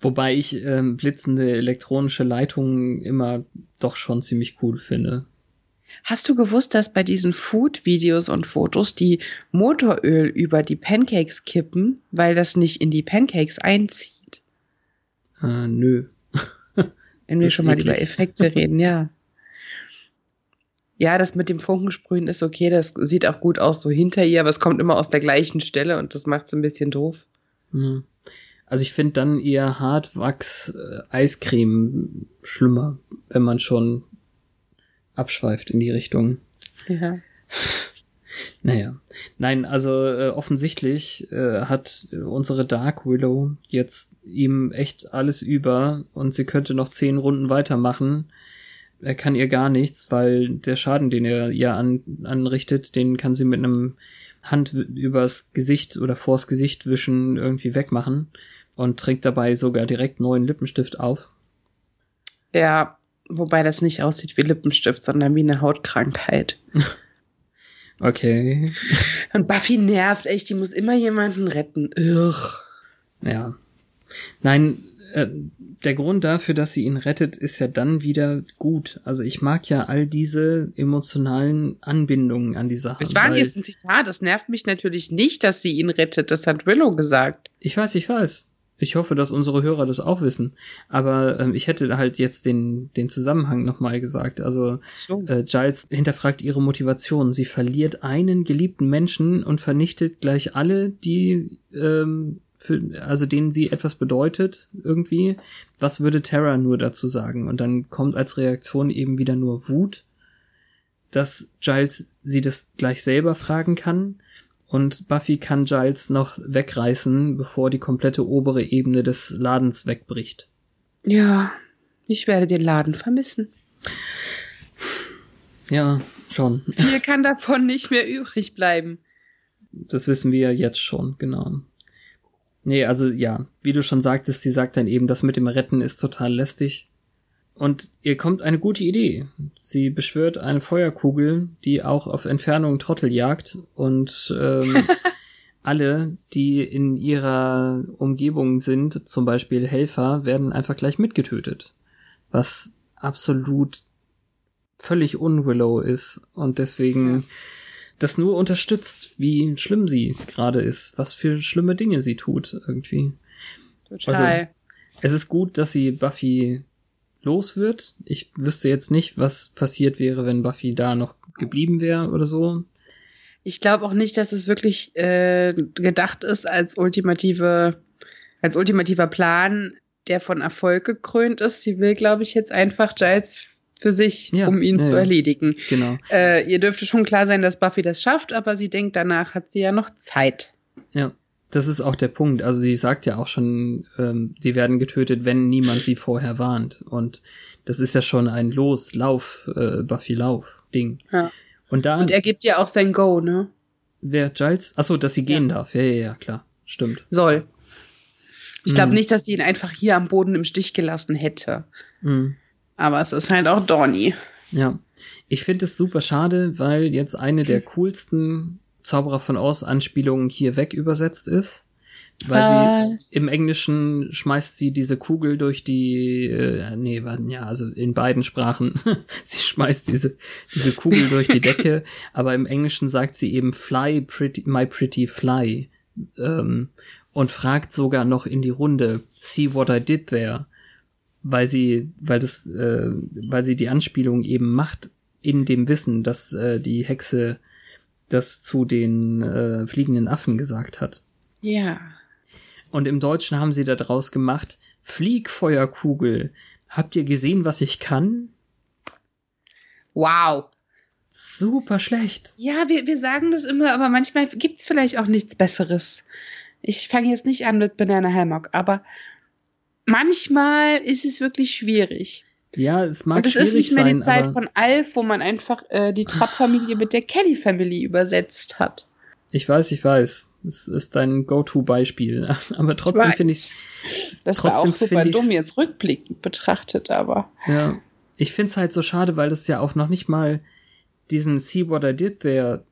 Wobei ich ähm, blitzende elektronische Leitungen immer doch schon ziemlich cool finde. Hast du gewusst, dass bei diesen Food-Videos und Fotos die Motoröl über die Pancakes kippen, weil das nicht in die Pancakes einzieht? Äh, nö. Wenn wir schon mal über Effekte reden, ja. Ja, das mit dem Funkensprühen ist okay, das sieht auch gut aus so hinter ihr, aber es kommt immer aus der gleichen Stelle und das macht es ein bisschen doof. Also ich finde dann eher Hartwachs äh, schlimmer, wenn man schon abschweift in die Richtung. Ja. Naja. Nein, also äh, offensichtlich äh, hat unsere Dark Willow jetzt ihm echt alles über und sie könnte noch zehn Runden weitermachen er kann ihr gar nichts, weil der Schaden, den er ihr an, anrichtet, den kann sie mit einem Hand übers Gesicht oder vors Gesicht wischen irgendwie wegmachen und trinkt dabei sogar direkt neuen Lippenstift auf. Ja, wobei das nicht aussieht wie Lippenstift, sondern wie eine Hautkrankheit. okay. Und Buffy nervt echt, die muss immer jemanden retten. Ugh. Ja. Nein, äh, der Grund dafür, dass sie ihn rettet, ist ja dann wieder gut. Also ich mag ja all diese emotionalen Anbindungen an die Sache. Das war jetzt ein Zitat. Das nervt mich natürlich nicht, dass sie ihn rettet. Das hat Willow gesagt. Ich weiß, ich weiß. Ich hoffe, dass unsere Hörer das auch wissen. Aber ähm, ich hätte halt jetzt den, den Zusammenhang nochmal gesagt. Also So. äh, Giles hinterfragt ihre Motivation. Sie verliert einen geliebten Menschen und vernichtet gleich alle, die, ähm, für, also denen sie etwas bedeutet irgendwie. Was würde Terra nur dazu sagen? Und dann kommt als Reaktion eben wieder nur Wut, dass Giles sie das gleich selber fragen kann. Und Buffy kann Giles noch wegreißen, bevor die komplette obere Ebene des Ladens wegbricht. Ja, ich werde den Laden vermissen. Ja, schon. Hier kann davon nicht mehr übrig bleiben. Das wissen wir jetzt schon, genau. Nee, also ja, wie du schon sagtest, sie sagt dann eben, das mit dem Retten ist total lästig. Und ihr kommt eine gute Idee. Sie beschwört eine Feuerkugel, die auch auf Entfernung Trottel jagt und ähm, alle, die in ihrer Umgebung sind, zum Beispiel Helfer, werden einfach gleich mitgetötet. Was absolut völlig unwillow ist und deswegen das nur unterstützt, wie schlimm sie gerade ist, was für schlimme Dinge sie tut irgendwie. Total. Es ist gut, dass sie Buffy los wird. Ich wüsste jetzt nicht, was passiert wäre, wenn Buffy da noch geblieben wäre oder so. ich glaube auch nicht, dass es wirklich äh, gedacht ist als ultimative, als ultimativer Plan, der von Erfolg gekrönt ist. Sie will, glaube ich, jetzt einfach Giles für sich, Ja, um ihn ja, zu erledigen. Genau. Äh, ihr dürfte schon klar sein, dass Buffy das schafft, aber sie denkt, danach hat sie ja noch Zeit. Ja. Das ist auch der Punkt. Also sie sagt ja auch schon, ähm, sie werden getötet, wenn niemand sie vorher warnt. Und das ist ja schon ein Los, Lauf, äh, Buffy Lauf Ding. Ja. Und da Und er gibt ja auch sein Go, ne? wer Giles? Achso, dass sie gehen darf. Ja, ja, ja, klar. Stimmt. Soll. Ich glaube Mhm. nicht, dass sie ihn einfach hier am Boden im Stich gelassen hätte. Mhm. Aber es ist halt auch Donny. Ja. Ich finde es super schade, weil jetzt eine der coolsten Zauberer von Oz Anspielungen hier weg übersetzt ist. Weil sie im Englischen schmeißt sie diese Kugel durch die, äh, nee, ja, also in beiden Sprachen. sie schmeißt diese, diese Kugel durch die Decke, aber im Englischen sagt sie eben fly pretty, my pretty fly, ähm, und fragt sogar noch in die Runde, see what I did there, weil sie, weil das, äh, weil sie die Anspielung eben macht in dem Wissen, dass äh, die Hexe das zu den äh, fliegenden Affen gesagt hat. Ja. Und im Deutschen haben sie da draus gemacht, Fliegfeuerkugel. Habt ihr gesehen, was ich kann? Wow. Super schlecht. Ja, wir, wir sagen das immer, aber manchmal gibt's vielleicht auch nichts Besseres. Ich fange jetzt nicht an mit Banana Hammock, aber manchmal ist es wirklich schwierig. Ja, es mag Und es ist nicht mehr sein, die Zeit von Alf, wo man einfach äh, die Trapp-Familie mit der Kelly-Familie übersetzt hat. ich weiß, ich weiß. Es ist dein Go-To-Beispiel. Aber trotzdem finde ich, Das war auch super dumm jetzt rückblickend betrachtet, aber ja, ich finde es halt so schade, weil das ja auch noch nicht mal diesen See What I Did There,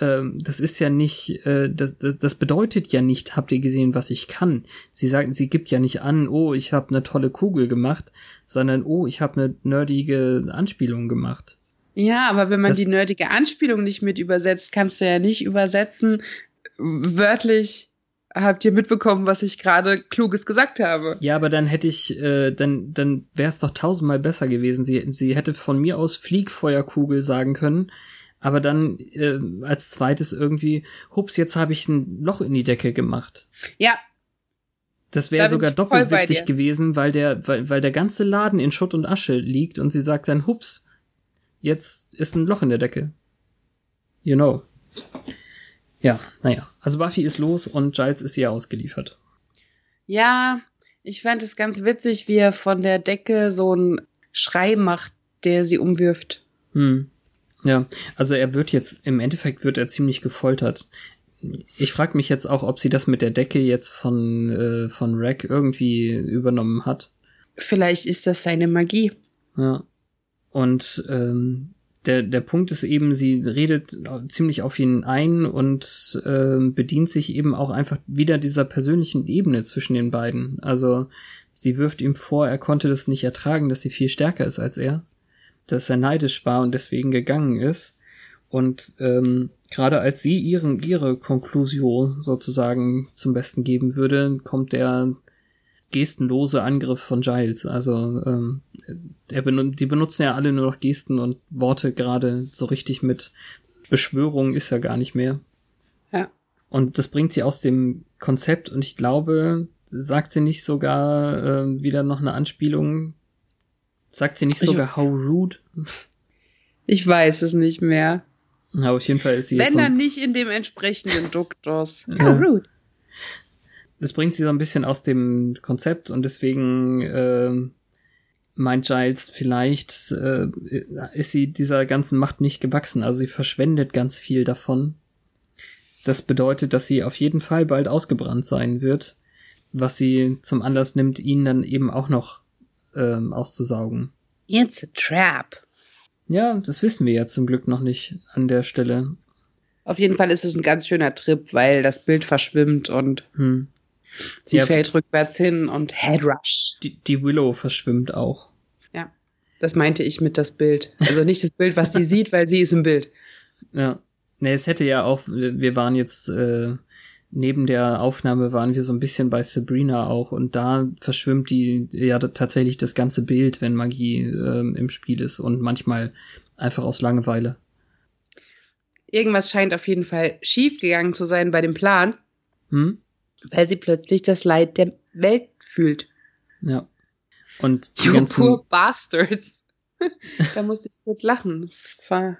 ähm, das ist ja nicht, äh, das, das, das bedeutet ja nicht, habt ihr gesehen, was ich kann. Sie sagt, sie gibt ja nicht an, oh, ich habe eine tolle Kugel gemacht, sondern oh, ich habe eine nerdige Anspielung gemacht. ja, aber wenn man Das- die nerdige Anspielung nicht mit übersetzt, kannst du ja nicht übersetzen, wörtlich habt ihr mitbekommen, was ich gerade Kluges gesagt habe. Ja, aber dann hätte ich, äh, dann, dann wäre es doch tausendmal besser gewesen. Sie, sie hätte von mir aus Fliegfeuerkugel sagen können, aber dann äh, als zweites irgendwie, hups, jetzt habe ich ein Loch in die Decke gemacht. Ja, Das Da wäre bin sogar doppelt witzig gewesen, weil der, weil, weil der ganze Laden in Schutt und Asche liegt und sie sagt dann, hups, jetzt ist ein Loch in der Decke. You know. Ja, naja. Also Buffy ist los und Giles ist ihr ausgeliefert. Ja, ich fand es ganz witzig, wie er von der Decke so einen Schrei macht, der sie umwirft. Hm. Ja, also er wird jetzt, im Endeffekt wird er ziemlich gefoltert. Ich frage mich jetzt auch, ob sie das mit der Decke jetzt von, äh, von Rack irgendwie übernommen hat. Vielleicht ist das seine Magie. Ja. Und ähm, der, der Punkt ist eben, sie redet ziemlich auf ihn ein und äh, bedient sich eben auch einfach wieder dieser persönlichen Ebene zwischen den beiden. Also sie wirft ihm vor, er konnte das nicht ertragen, dass sie viel stärker ist als er, dass er neidisch war und deswegen gegangen ist. Und ähm, gerade als sie ihren ihre Konklusion sozusagen zum Besten geben würde, kommt der gestenlose Angriff von Giles. Also ähm, er benut die benutzen ja alle nur noch Gesten und Worte gerade so richtig mit Beschwörung ist ja gar nicht mehr. Ja. Und das bringt sie aus dem Konzept und ich glaube, sagt sie nicht sogar äh, wieder noch eine Anspielung? Sagt sie nicht sogar ich, how rude? Ich weiß es nicht mehr. Ja, auf jeden Fall ist sie Wenn jetzt. Wenn dann nicht in dem entsprechenden Duktus. How rude das bringt sie so ein bisschen aus dem Konzept und deswegen äh, meint Giles, vielleicht äh, ist sie dieser ganzen Macht nicht gewachsen. Also sie verschwendet ganz viel davon. Das bedeutet, dass sie auf jeden Fall bald ausgebrannt sein wird, was sie zum Anlass nimmt, ihn dann eben auch noch ähm, auszusaugen. It's a trap. Ja, das wissen wir ja zum Glück noch nicht an der Stelle. Auf jeden Fall ist es ein ganz schöner Trip, weil das Bild verschwimmt und hm. Sie ja, fällt rückwärts hin und Headrush. Die, die Willow verschwimmt auch. Ja, das meinte ich mit das Bild. Also nicht das Bild, was sie sieht, weil sie ist im Bild. Ja. Ne, es hätte ja auch, wir waren jetzt, äh, neben der Aufnahme waren wir so ein bisschen bei Sabrina auch und da verschwimmt die ja tatsächlich das ganze Bild, wenn Magie äh, im Spiel ist und manchmal einfach aus Langeweile. Irgendwas scheint auf jeden Fall schief gegangen zu sein bei dem Plan. Hm? weil sie plötzlich das Leid der Welt fühlt. Ja. Und die you ganzen poor bastards. da musste ich kurz lachen. Das war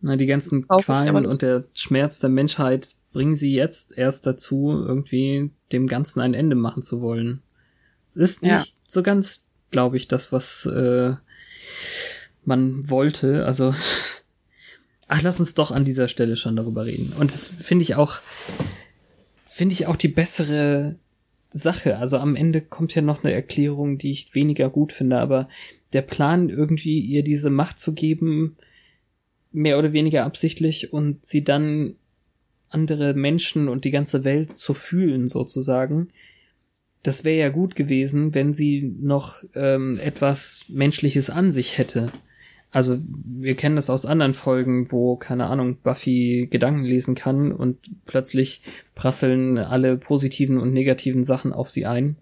Na, die ganzen Qualen und der Schmerz der Menschheit bringen sie jetzt erst dazu, irgendwie dem Ganzen ein Ende machen zu wollen. Es ist ja. nicht so ganz, glaube ich, das, was äh, man wollte. Also, ach, lass uns doch an dieser Stelle schon darüber reden. Und das finde ich auch finde ich auch die bessere Sache. Also am Ende kommt ja noch eine Erklärung, die ich weniger gut finde, aber der Plan, irgendwie ihr diese Macht zu geben, mehr oder weniger absichtlich und sie dann andere Menschen und die ganze Welt zu fühlen, sozusagen. Das wäre ja gut gewesen, wenn sie noch ähm, etwas Menschliches an sich hätte. Also wir kennen das aus anderen Folgen, wo, keine Ahnung, Buffy Gedanken lesen kann und plötzlich prasseln alle positiven und negativen Sachen auf sie ein.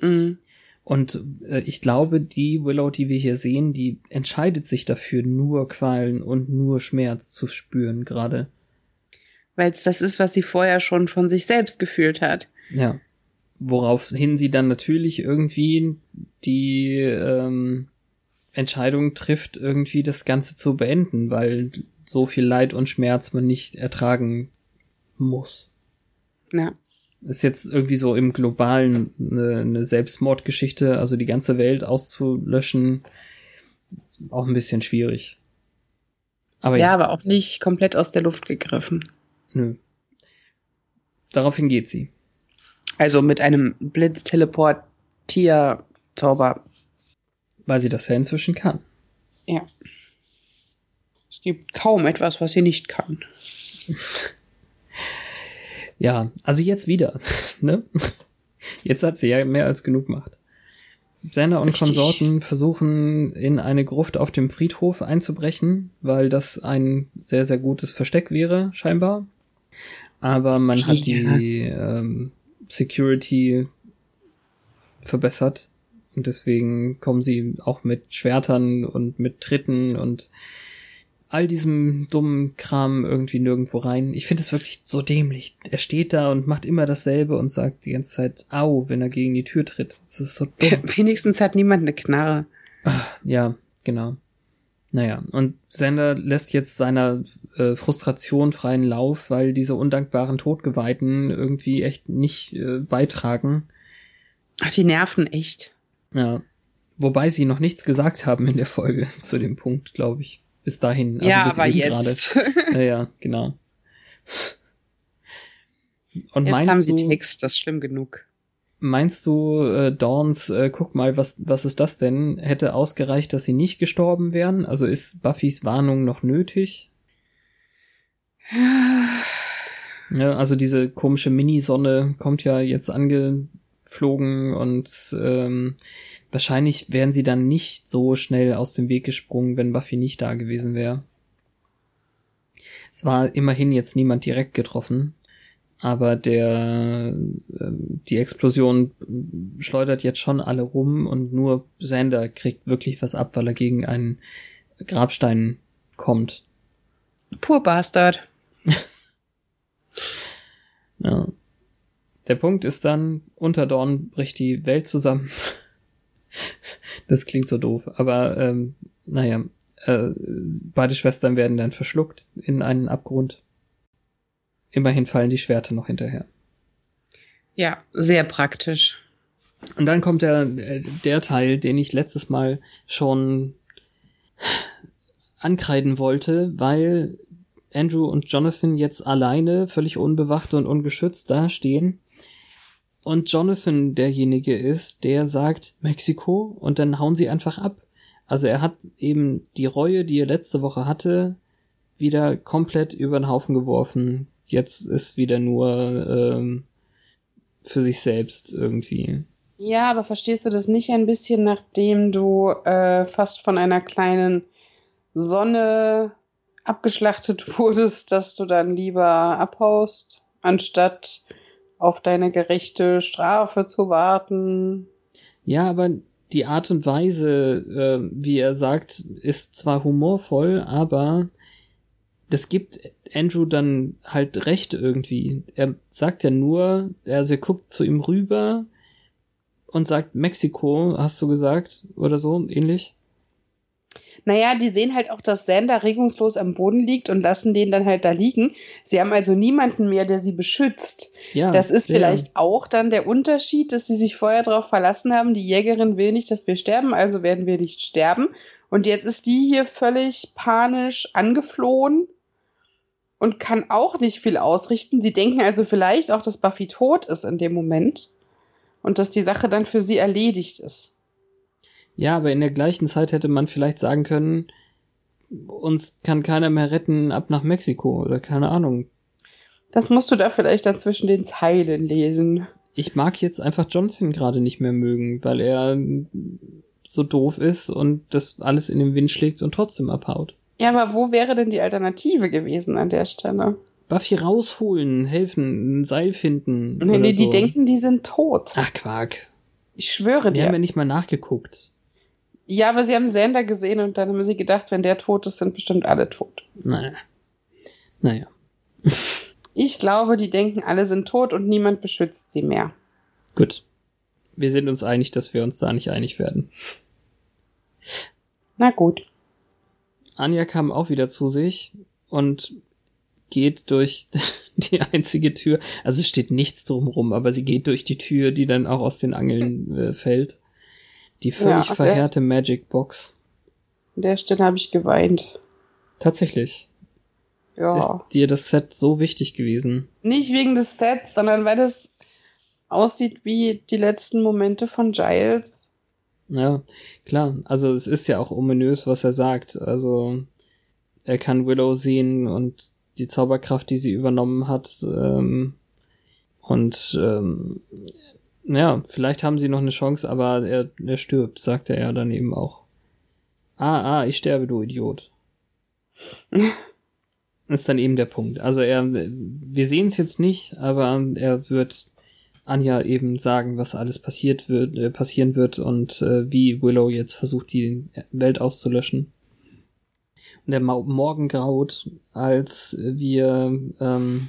Mhm. Und äh, ich glaube, die Willow, die wir hier sehen, die entscheidet sich dafür, nur Qualen und nur Schmerz zu spüren gerade. Weil es das ist, was sie vorher schon von sich selbst gefühlt hat. Ja. Woraufhin sie dann natürlich irgendwie die ähm, Entscheidung trifft, irgendwie das Ganze zu beenden, weil so viel Leid und Schmerz man nicht ertragen muss. Ja. Ist jetzt irgendwie so im globalen eine, eine Selbstmordgeschichte, also die ganze Welt auszulöschen, auch ein bisschen schwierig. Aber ja, ja, aber auch nicht komplett aus der Luft gegriffen. Nö. Daraufhin geht sie. Also mit einem Blitz-Teleportier-Zauber weil sie das ja inzwischen kann. Ja. Es gibt kaum etwas, was sie nicht kann. ja, also jetzt wieder, ne? Jetzt hat sie ja mehr als genug Macht. Senna und Richtig. Konsorten versuchen in eine Gruft auf dem Friedhof einzubrechen, weil das ein sehr, sehr gutes Versteck wäre, scheinbar. Aber man hat ja. die ähm, Security verbessert und deswegen kommen sie auch mit Schwertern und mit Tritten und all diesem dummen Kram irgendwie nirgendwo rein. Ich finde es wirklich so dämlich. Er steht da und macht immer dasselbe und sagt die ganze Zeit Au, wenn er gegen die Tür tritt. Das ist so dumm. Wenigstens hat niemand eine Knarre. Ach, ja, genau. Naja, und Sender lässt jetzt seiner äh, Frustration freien Lauf, weil diese undankbaren Todgeweihten irgendwie echt nicht äh, beitragen. Ach, die nerven echt. Ja. Wobei sie noch nichts gesagt haben in der Folge zu dem Punkt, glaube ich. Bis dahin. Also ja, bis aber jetzt. ja, ja, genau. Und jetzt haben sie du, Text, das ist schlimm genug. Meinst du, äh, Dawns, äh, guck mal, was, was ist das denn? Hätte ausgereicht, dass sie nicht gestorben wären? Also ist Buffys Warnung noch nötig? Ja, also diese komische Mini-Sonne kommt ja jetzt angeflogen und ähm, wahrscheinlich wären sie dann nicht so schnell aus dem Weg gesprungen, wenn Buffy nicht da gewesen wäre. Es war immerhin jetzt niemand direkt getroffen, aber der äh, die Explosion schleudert jetzt schon alle rum und nur Sander kriegt wirklich was ab, weil er gegen einen Grabstein kommt. Pur Bastard. ja. Der Punkt ist dann, unter Dorn bricht die Welt zusammen. das klingt so doof, aber ähm, naja, äh, beide Schwestern werden dann verschluckt in einen Abgrund. Immerhin fallen die Schwerter noch hinterher. Ja, sehr praktisch. Und dann kommt der, der Teil, den ich letztes Mal schon ankreiden wollte, weil Andrew und Jonathan jetzt alleine, völlig unbewacht und ungeschützt dastehen. Und Jonathan derjenige ist, der sagt Mexiko und dann hauen sie einfach ab. Also er hat eben die Reue, die er letzte Woche hatte, wieder komplett über den Haufen geworfen. Jetzt ist wieder nur ähm, für sich selbst irgendwie. Ja, aber verstehst du das nicht ein bisschen, nachdem du äh, fast von einer kleinen Sonne abgeschlachtet wurdest, dass du dann lieber abhaust, anstatt auf deine gerechte Strafe zu warten? Ja, aber die Art und Weise, äh, wie er sagt, ist zwar humorvoll, aber das gibt Andrew dann halt recht irgendwie. Er sagt ja nur, also er guckt zu ihm rüber und sagt Mexiko, hast du gesagt, oder so, ähnlich. Naja, die sehen halt auch, dass Sander regungslos am Boden liegt und lassen den dann halt da liegen. Sie haben also niemanden mehr, der sie beschützt. Ja, das ist vielleicht ja. auch dann der Unterschied, dass sie sich vorher darauf verlassen haben, die Jägerin will nicht, dass wir sterben, also werden wir nicht sterben. Und jetzt ist die hier völlig panisch angeflohen und kann auch nicht viel ausrichten. Sie denken also vielleicht auch, dass Buffy tot ist in dem Moment und dass die Sache dann für sie erledigt ist. Ja, aber in der gleichen Zeit hätte man vielleicht sagen können, uns kann keiner mehr retten ab nach Mexiko oder keine Ahnung. Das musst du da vielleicht dann zwischen den Zeilen lesen. Ich mag jetzt einfach Jonathan gerade nicht mehr mögen, weil er so doof ist und das alles in den Wind schlägt und trotzdem abhaut. Ja, aber wo wäre denn die Alternative gewesen an der Stelle? Buffy rausholen, helfen, ein Seil finden. Nee, nee, so. die denken, die sind tot. Ach, Quark. Ich schwöre dir. Die haben ja nicht mal nachgeguckt. Ja, aber sie haben Sander gesehen und dann haben sie gedacht, wenn der tot ist, sind bestimmt alle tot. Naja. Naja. ich glaube, die denken, alle sind tot und niemand beschützt sie mehr. Gut. Wir sind uns einig, dass wir uns da nicht einig werden. Na gut. Anja kam auch wieder zu sich und geht durch die einzige Tür. Also es steht nichts drumherum, aber sie geht durch die Tür, die dann auch aus den Angeln äh, fällt. Die völlig ja, verheerte Magic Box. An der Stelle habe ich geweint. Tatsächlich. Ja. Ist dir das Set so wichtig gewesen? Nicht wegen des Sets, sondern weil es aussieht wie die letzten Momente von Giles. Ja, klar. Also es ist ja auch ominös, was er sagt. Also er kann Willow sehen und die Zauberkraft, die sie übernommen hat. Ähm, und ähm, ja, vielleicht haben sie noch eine Chance, aber er, er stirbt, sagt er ja dann eben auch. Ah, ah, ich sterbe, du Idiot. ist dann eben der Punkt. Also er, wir sehen es jetzt nicht, aber er wird Anja eben sagen, was alles passiert wird, äh, passieren wird und äh, wie Willow jetzt versucht, die Welt auszulöschen. Und der Morgen graut, als wir ähm,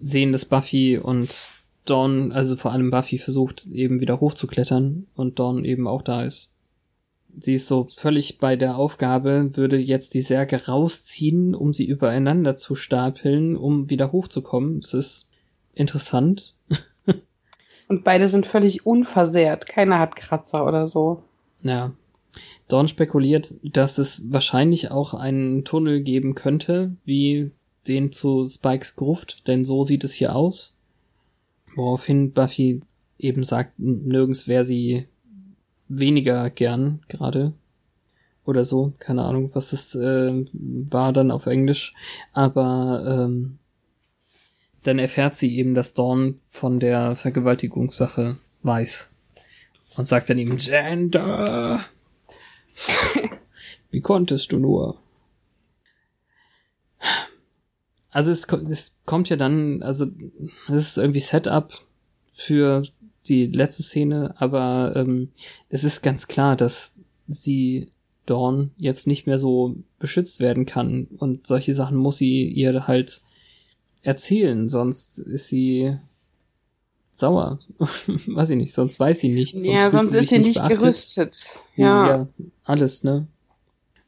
sehen, dass Buffy und Dawn, also vor allem Buffy, versucht eben wieder hochzuklettern und Dawn eben auch da ist. Sie ist so völlig bei der Aufgabe, würde jetzt die Särge rausziehen, um sie übereinander zu stapeln, um wieder hochzukommen. Das ist interessant. und beide sind völlig unversehrt. Keiner hat Kratzer oder so. Ja. Dawn spekuliert, dass es wahrscheinlich auch einen Tunnel geben könnte, wie den zu Spikes Gruft, denn so sieht es hier aus. Woraufhin Buffy eben sagt, nirgends wäre sie weniger gern gerade. Oder so, keine Ahnung, was das äh, war dann auf Englisch. Aber ähm, dann erfährt sie eben, dass Dawn von der Vergewaltigungssache weiß. Und sagt dann ihm, Gender! Wie konntest du nur? Also es, es kommt ja dann, also es ist irgendwie Setup für die letzte Szene, aber ähm, es ist ganz klar, dass sie Dawn jetzt nicht mehr so beschützt werden kann und solche Sachen muss sie ihr halt erzählen, sonst ist sie sauer. weiß ich nicht, sonst weiß sie nichts. Sonst ja, sonst sie ist sie nicht, nicht gerüstet. Ja. ja, alles, ne?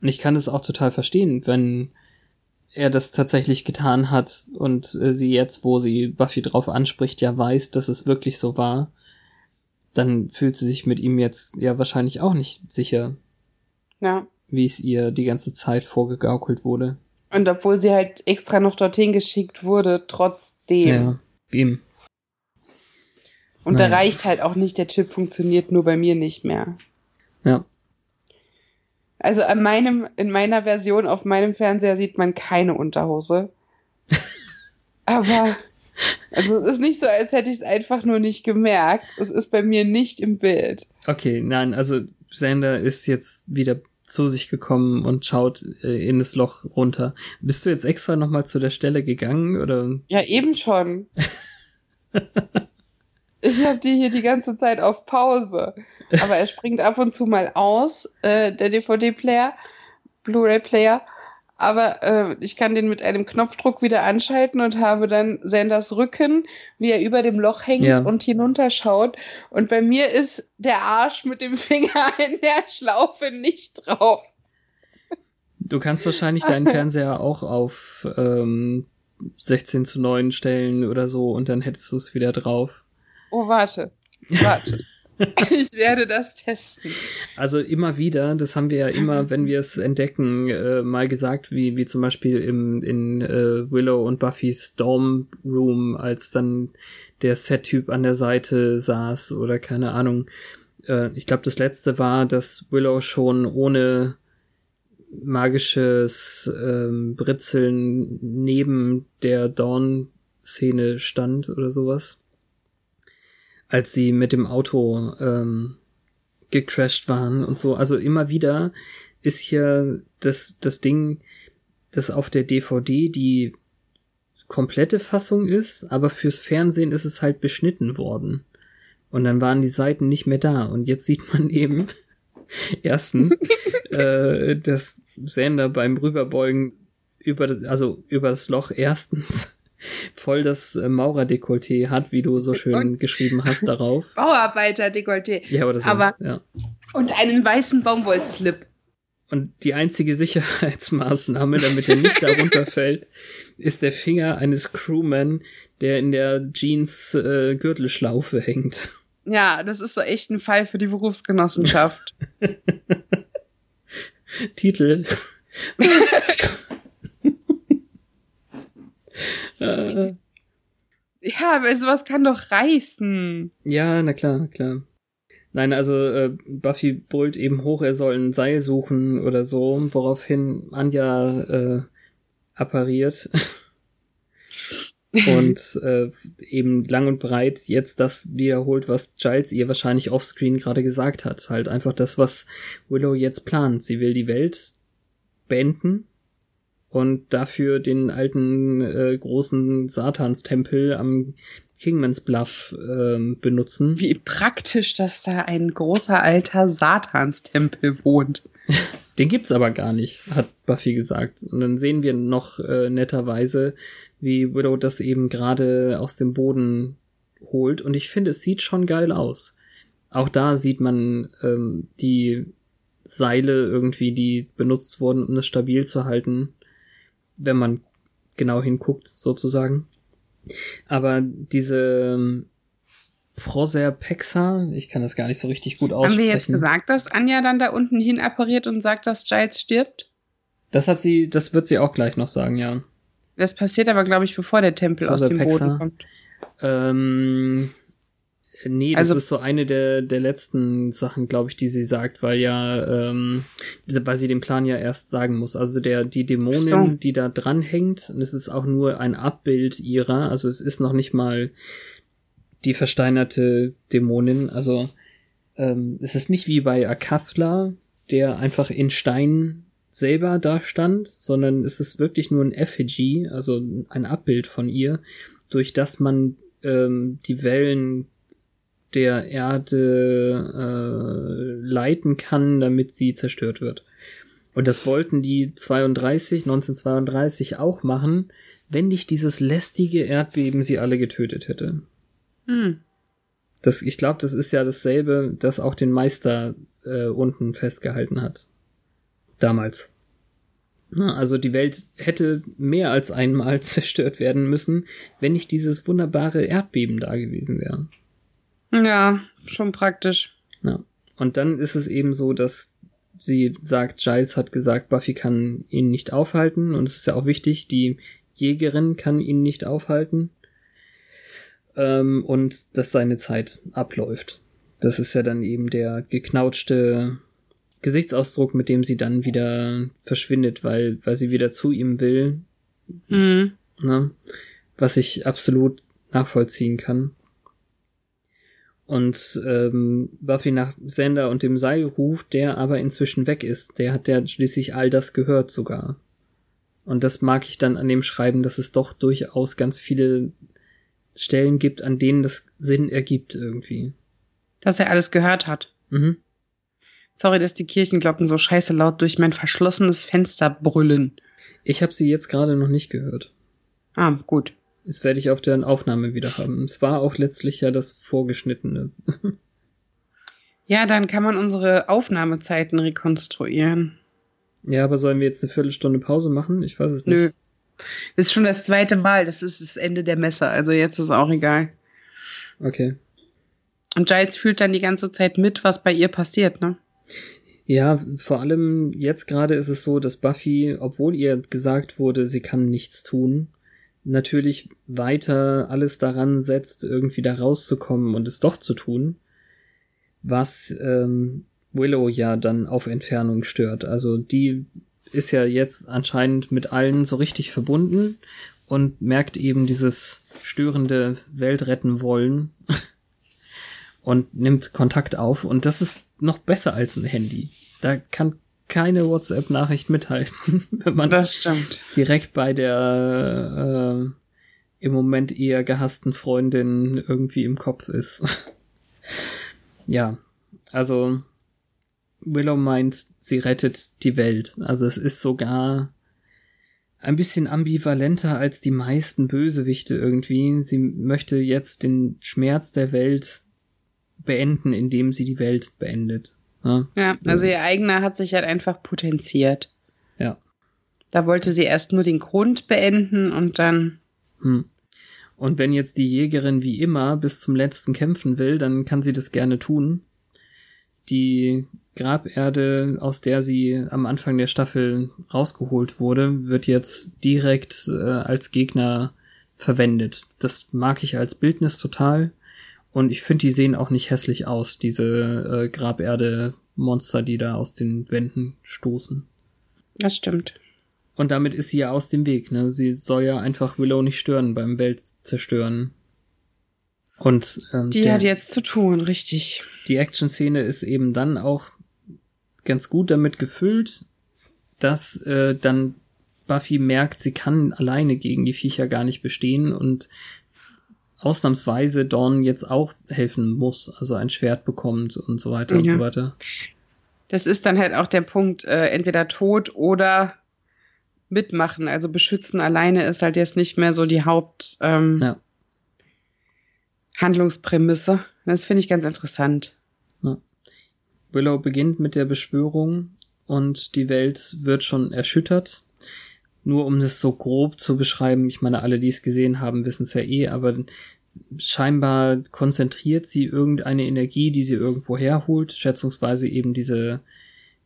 Und ich kann es auch total verstehen, wenn er das tatsächlich getan hat und äh, sie jetzt, wo sie Buffy drauf anspricht, ja weiß, dass es wirklich so war, dann fühlt sie sich mit ihm jetzt ja wahrscheinlich auch nicht sicher. Ja. Wie es ihr die ganze Zeit vorgegaukelt wurde. Und obwohl sie halt extra noch dorthin geschickt wurde, trotzdem. Ja, ihm. Und naja. da reicht halt auch nicht, der Chip funktioniert nur bei mir nicht mehr. Ja. Also an meinem, in meiner Version auf meinem Fernseher sieht man keine Unterhose. Aber also es ist nicht so, als hätte ich es einfach nur nicht gemerkt. Es ist bei mir nicht im Bild. Okay, nein, also Sander ist jetzt wieder zu sich gekommen und schaut äh, in das Loch runter. Bist du jetzt extra nochmal zu der Stelle gegangen oder? Ja, eben schon. ich habe die hier die ganze Zeit auf Pause. Aber er springt ab und zu mal aus, äh, der DVD-Player, Blu-ray-Player. Aber äh, ich kann den mit einem Knopfdruck wieder anschalten und habe dann Sanders Rücken, wie er über dem Loch hängt ja. und hinunterschaut. Und bei mir ist der Arsch mit dem Finger in der Schlaufe nicht drauf. Du kannst wahrscheinlich deinen Fernseher auch auf ähm, 16 zu 9 stellen oder so und dann hättest du es wieder drauf. Oh, warte. Warte. ich werde das testen. Also immer wieder, das haben wir ja immer, wenn wir es entdecken, äh, mal gesagt, wie, wie zum Beispiel im, in äh, Willow und Buffys Dorm Room, als dann der Set-Typ an der Seite saß oder keine Ahnung. Äh, ich glaube, das letzte war, dass Willow schon ohne magisches ähm, Britzeln neben der Dawn-Szene stand oder sowas als sie mit dem Auto ähm, gecrashed waren und so. Also immer wieder ist hier das, das Ding, das auf der DVD die komplette Fassung ist, aber fürs Fernsehen ist es halt beschnitten worden. Und dann waren die Seiten nicht mehr da. Und jetzt sieht man eben erstens, äh, dass Sander beim Rüberbeugen über, also über das Loch erstens voll das äh, Maurerdekolleté hat, wie du so schön geschrieben hast darauf. Bauarbeiter-Dekolleté. Ja, oder so. Aber, ja. Und einen weißen Baumwollslip. Und die einzige Sicherheitsmaßnahme, damit er nicht darunter fällt, ist der Finger eines Crewman, der in der Jeans äh, Gürtelschlaufe hängt. Ja, das ist so echt ein Fall für die Berufsgenossenschaft. Titel. äh. Ja, aber sowas kann doch reißen. Ja, na klar, klar. Nein, also äh, Buffy brüllt eben hoch, er soll ein Seil suchen oder so, woraufhin Anja äh, appariert. und äh, eben lang und breit jetzt das wiederholt, was Giles ihr wahrscheinlich offscreen gerade gesagt hat. Halt einfach das, was Willow jetzt plant. Sie will die Welt beenden und dafür den alten äh, großen Satanstempel am Kingman's Bluff äh, benutzen. Wie praktisch, dass da ein großer alter Satanstempel wohnt. den gibt's aber gar nicht, hat Buffy gesagt. Und dann sehen wir noch äh, netterweise, wie Widow das eben gerade aus dem Boden holt. Und ich finde, es sieht schon geil aus. Auch da sieht man ähm, die Seile irgendwie, die benutzt wurden, um das stabil zu halten wenn man genau hinguckt, sozusagen. Aber diese ähm, Proserpexa, ich kann das gar nicht so richtig gut aussprechen. Haben wir jetzt gesagt, dass Anja dann da unten hin appariert und sagt, dass Giles stirbt? Das hat sie, das wird sie auch gleich noch sagen, ja. Das passiert aber, glaube ich, bevor der Tempel aus dem Boden kommt. Ähm, Äh, Nee, das Also- ist so eine der, der letzten Sachen, glaube ich, die sie sagt, weil ja, ähm, weil sie den Plan ja erst sagen muss. Also der, die Dämonin, so. die da dranhängt, und es ist auch nur ein Abbild ihrer, also es ist noch nicht mal die versteinerte Dämonin, also ähm, es ist nicht wie bei Akathla, der einfach in Stein selber da stand, sondern es ist wirklich nur ein Effigy, also ein Abbild von ihr, durch das man ähm, die Wellen der Erde äh, leiten kann, damit sie zerstört wird. Und das wollten die 32, 1932 auch machen, wenn nicht dieses lästige Erdbeben sie alle getötet hätte. Hm. Das, ich glaube, das ist ja dasselbe, das auch den Meister äh, unten festgehalten hat. Damals. Na, also die Welt hätte mehr als einmal zerstört werden müssen, wenn nicht dieses wunderbare Erdbeben da gewesen wäre. Ja, schon praktisch. Ja. Und dann ist es eben so, dass sie sagt, Giles hat gesagt, Buffy kann ihn nicht aufhalten. Und es ist ja auch wichtig, die Jägerin kann ihn nicht aufhalten. Ähm, und dass seine Zeit abläuft. Das ist ja dann eben der geknautschte Gesichtsausdruck, mit dem sie dann wieder verschwindet, weil, weil sie wieder zu ihm will. Hm. Ne? Was ich absolut nachvollziehen kann. Und ähm, Buffy nach Sander und dem Seil ruft, der aber inzwischen weg ist. Der hat ja schließlich all das gehört sogar. Und das mag ich dann an dem Schreiben, dass es doch durchaus ganz viele Stellen gibt, an denen das Sinn ergibt irgendwie. Dass er alles gehört hat. Mhm. Sorry, dass die Kirchenglocken so scheiße laut durch mein verschlossenes Fenster brüllen. Ich habe sie jetzt gerade noch nicht gehört. Ah, gut. Das werde ich auf der Aufnahme wieder haben. Es war auch letztlich ja das Vorgeschnittene. Ja, dann kann man unsere Aufnahmezeiten rekonstruieren. Ja, aber sollen wir jetzt eine Viertelstunde Pause machen? Ich weiß es nicht. Nö. Das ist schon das zweite Mal. Das ist das Ende der Messe. Also jetzt ist auch egal. Okay. Und Giles fühlt dann die ganze Zeit mit, was bei ihr passiert, ne? Ja, vor allem jetzt gerade ist es so, dass Buffy, obwohl ihr gesagt wurde, sie kann nichts tun, natürlich weiter alles daran setzt, irgendwie da rauszukommen und es doch zu tun, was ähm, Willow ja dann auf Entfernung stört. Also die ist ja jetzt anscheinend mit allen so richtig verbunden und merkt eben dieses störende Welt retten wollen und nimmt Kontakt auf und das ist noch besser als ein Handy. Da kann keine WhatsApp-Nachricht mithalten, wenn man Das stimmt. direkt bei der äh, im Moment eher gehassten Freundin irgendwie im Kopf ist. ja, also Willow meint, sie rettet die Welt. Also es ist sogar ein bisschen ambivalenter als die meisten Bösewichte irgendwie. Sie möchte jetzt den Schmerz der Welt beenden, indem sie die Welt beendet. Ja, Ja, also ihr eigener hat sich halt einfach potenziert. ja. Da wollte sie erst nur den Grund beenden und dann. Hm. Und wenn jetzt die Jägerin wie immer bis zum letzten kämpfen will, dann kann sie das gerne tun. Die Graberde, aus der sie am Anfang der Staffel rausgeholt wurde, wird jetzt direkt äh, als Gegner verwendet. Das mag ich als Bildnis total. Und ich finde, die sehen auch nicht hässlich aus, diese äh, Graberde-Monster, die da aus den Wänden stoßen. Das stimmt. Und damit ist sie ja aus dem Weg, ne? Sie soll ja einfach Willow nicht stören beim Weltzerstören. Und ähm, Die der, hat jetzt zu tun, richtig. die Action-Szene ist eben dann auch ganz gut damit gefüllt, dass äh, dann Buffy merkt, sie kann alleine gegen die Viecher gar nicht bestehen und ausnahmsweise Dawn jetzt auch helfen muss, also ein Schwert bekommt und so weiter und Ja. so weiter. Das ist dann halt auch der Punkt, äh, entweder tot oder mitmachen. Also beschützen alleine ist halt jetzt nicht mehr so die Haupt ähm, Ja. Handlungsprämisse. Das finde ich ganz interessant. Willow beginnt mit der Beschwörung und die Welt wird schon erschüttert. Nur um das so grob zu beschreiben, ich meine, alle, die es gesehen haben, wissen es ja eh, aber scheinbar konzentriert sie irgendeine Energie, die sie irgendwo herholt, schätzungsweise eben diese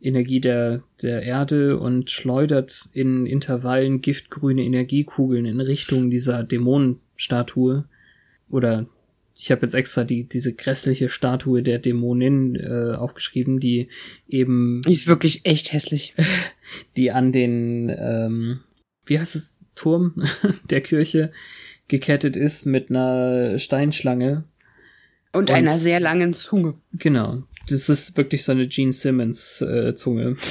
Energie der, der Erde und schleudert in Intervallen giftgrüne Energiekugeln in Richtung dieser Dämonenstatue oder ich habe jetzt extra die diese grässliche Statue der Dämonin äh, aufgeschrieben, die eben Die ist wirklich echt hässlich. die an den ähm, wie heißt es Turm der Kirche gekettet ist mit einer Steinschlange. Und, Und- einer sehr langen Zunge. Genau, das ist wirklich so eine Gene Simmons äh, Zunge.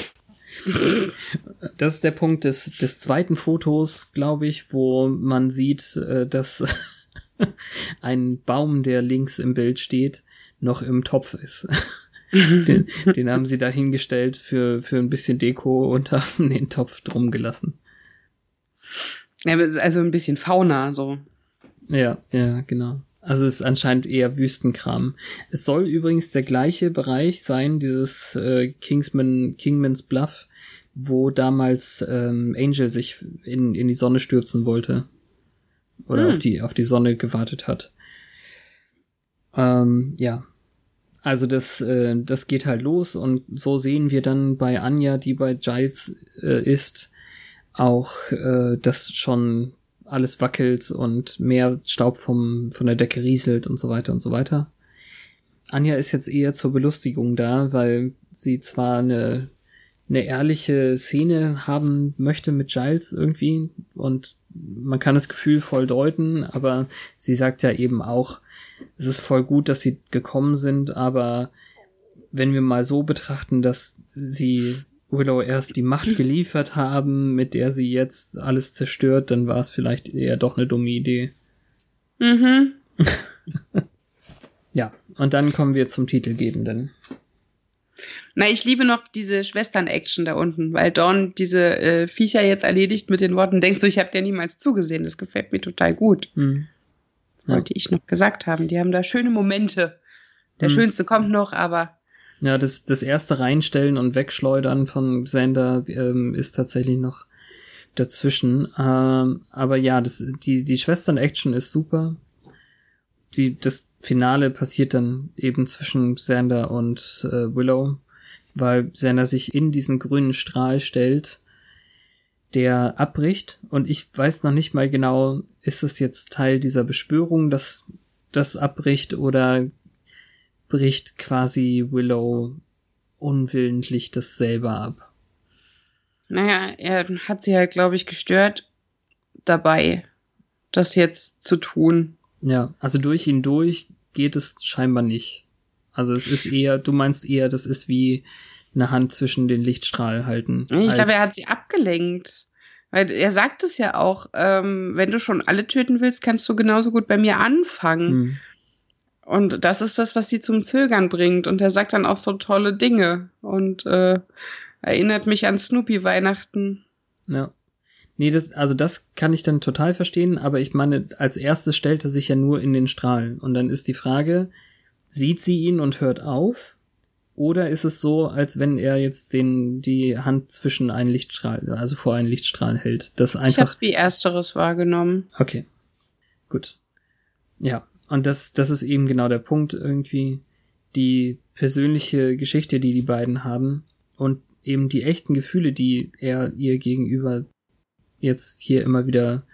Das ist der Punkt des, des zweiten Fotos, glaube ich, wo man sieht, äh, dass ein Baum, der links im Bild steht, noch im Topf ist. den, den haben sie da hingestellt für, für ein bisschen Deko und haben den Topf drum gelassen. Ja, also ein bisschen Fauna, so. Ja, ja, genau. Also es ist anscheinend eher Wüstenkram. Es soll übrigens der gleiche Bereich sein, dieses äh, Kingsman, Kingman's Bluff, wo damals ähm, Angel sich in, in die Sonne stürzen wollte. Oder Hm. auf die, auf die Sonne gewartet hat. Ähm, ja. Also das, äh, das geht halt los und so sehen wir dann bei Anja, die bei Giles äh, ist, auch, äh, dass schon alles wackelt und mehr Staub vom, von der Decke rieselt und so weiter und so weiter. Anja ist jetzt eher zur Belustigung da, weil sie zwar eine, eine ehrliche Szene haben möchte mit Giles irgendwie und man kann das Gefühl voll deuten, aber sie sagt ja eben auch, es ist voll gut, dass sie gekommen sind, aber wenn wir mal so betrachten, dass sie Willow erst die Macht geliefert haben, mit der sie jetzt alles zerstört, dann war es vielleicht eher doch eine dumme Idee. Mhm. Ja, und dann kommen wir zum Titelgebenden. Na, ich liebe noch diese Schwestern-Action da unten, weil Dawn diese äh, Viecher jetzt erledigt mit den Worten, denkst du, ich habe dir niemals zugesehen. Das gefällt mir total gut. Hm. Ja. Wollte ich noch gesagt haben. Die haben da schöne Momente. Der Hm. schönste kommt noch, aber Ja, das, das erste Reinstellen und Wegschleudern von Xander ähm, ist tatsächlich noch dazwischen. Ähm, aber ja, das, die, die Schwestern-Action ist super. Die, das Finale passiert dann eben zwischen Xander und äh, Willow, weil Xander sich in diesen grünen Strahl stellt, der abbricht. Und ich weiß noch nicht mal genau, ist es jetzt Teil dieser Beschwörung, dass das abbricht oder bricht quasi Willow unwillentlich das selber ab. naja, er hat sie halt, glaube ich, gestört dabei, das jetzt zu tun. Ja, also durch ihn durch geht es scheinbar nicht. Also es ist eher, du meinst eher, das ist wie eine Hand zwischen den Lichtstrahl halten. Ich glaube, er hat sie abgelenkt. Weil er sagt es ja auch, ähm, wenn du schon alle töten willst, kannst du genauso gut bei mir anfangen. Hm. Und das ist das, was sie zum Zögern bringt. Und er sagt dann auch so tolle Dinge und äh, erinnert mich an Snoopy Weihnachten. Ja. Nee, das, also das kann ich dann total verstehen, aber ich meine, als erstes stellt er sich ja nur in den Strahl. Und dann ist die Frage, sieht sie ihn und hört auf? Oder ist es so, als wenn er jetzt den, die Hand zwischen einen Lichtstrahl, also vor einen Lichtstrahl hält? Das Ich einfach. habe wie ersteres wahrgenommen. Okay. Gut. Ja. Und das, das ist eben genau der Punkt irgendwie. Die persönliche Geschichte, die die beiden haben und eben die echten Gefühle, die er ihr gegenüber jetzt hier immer wieder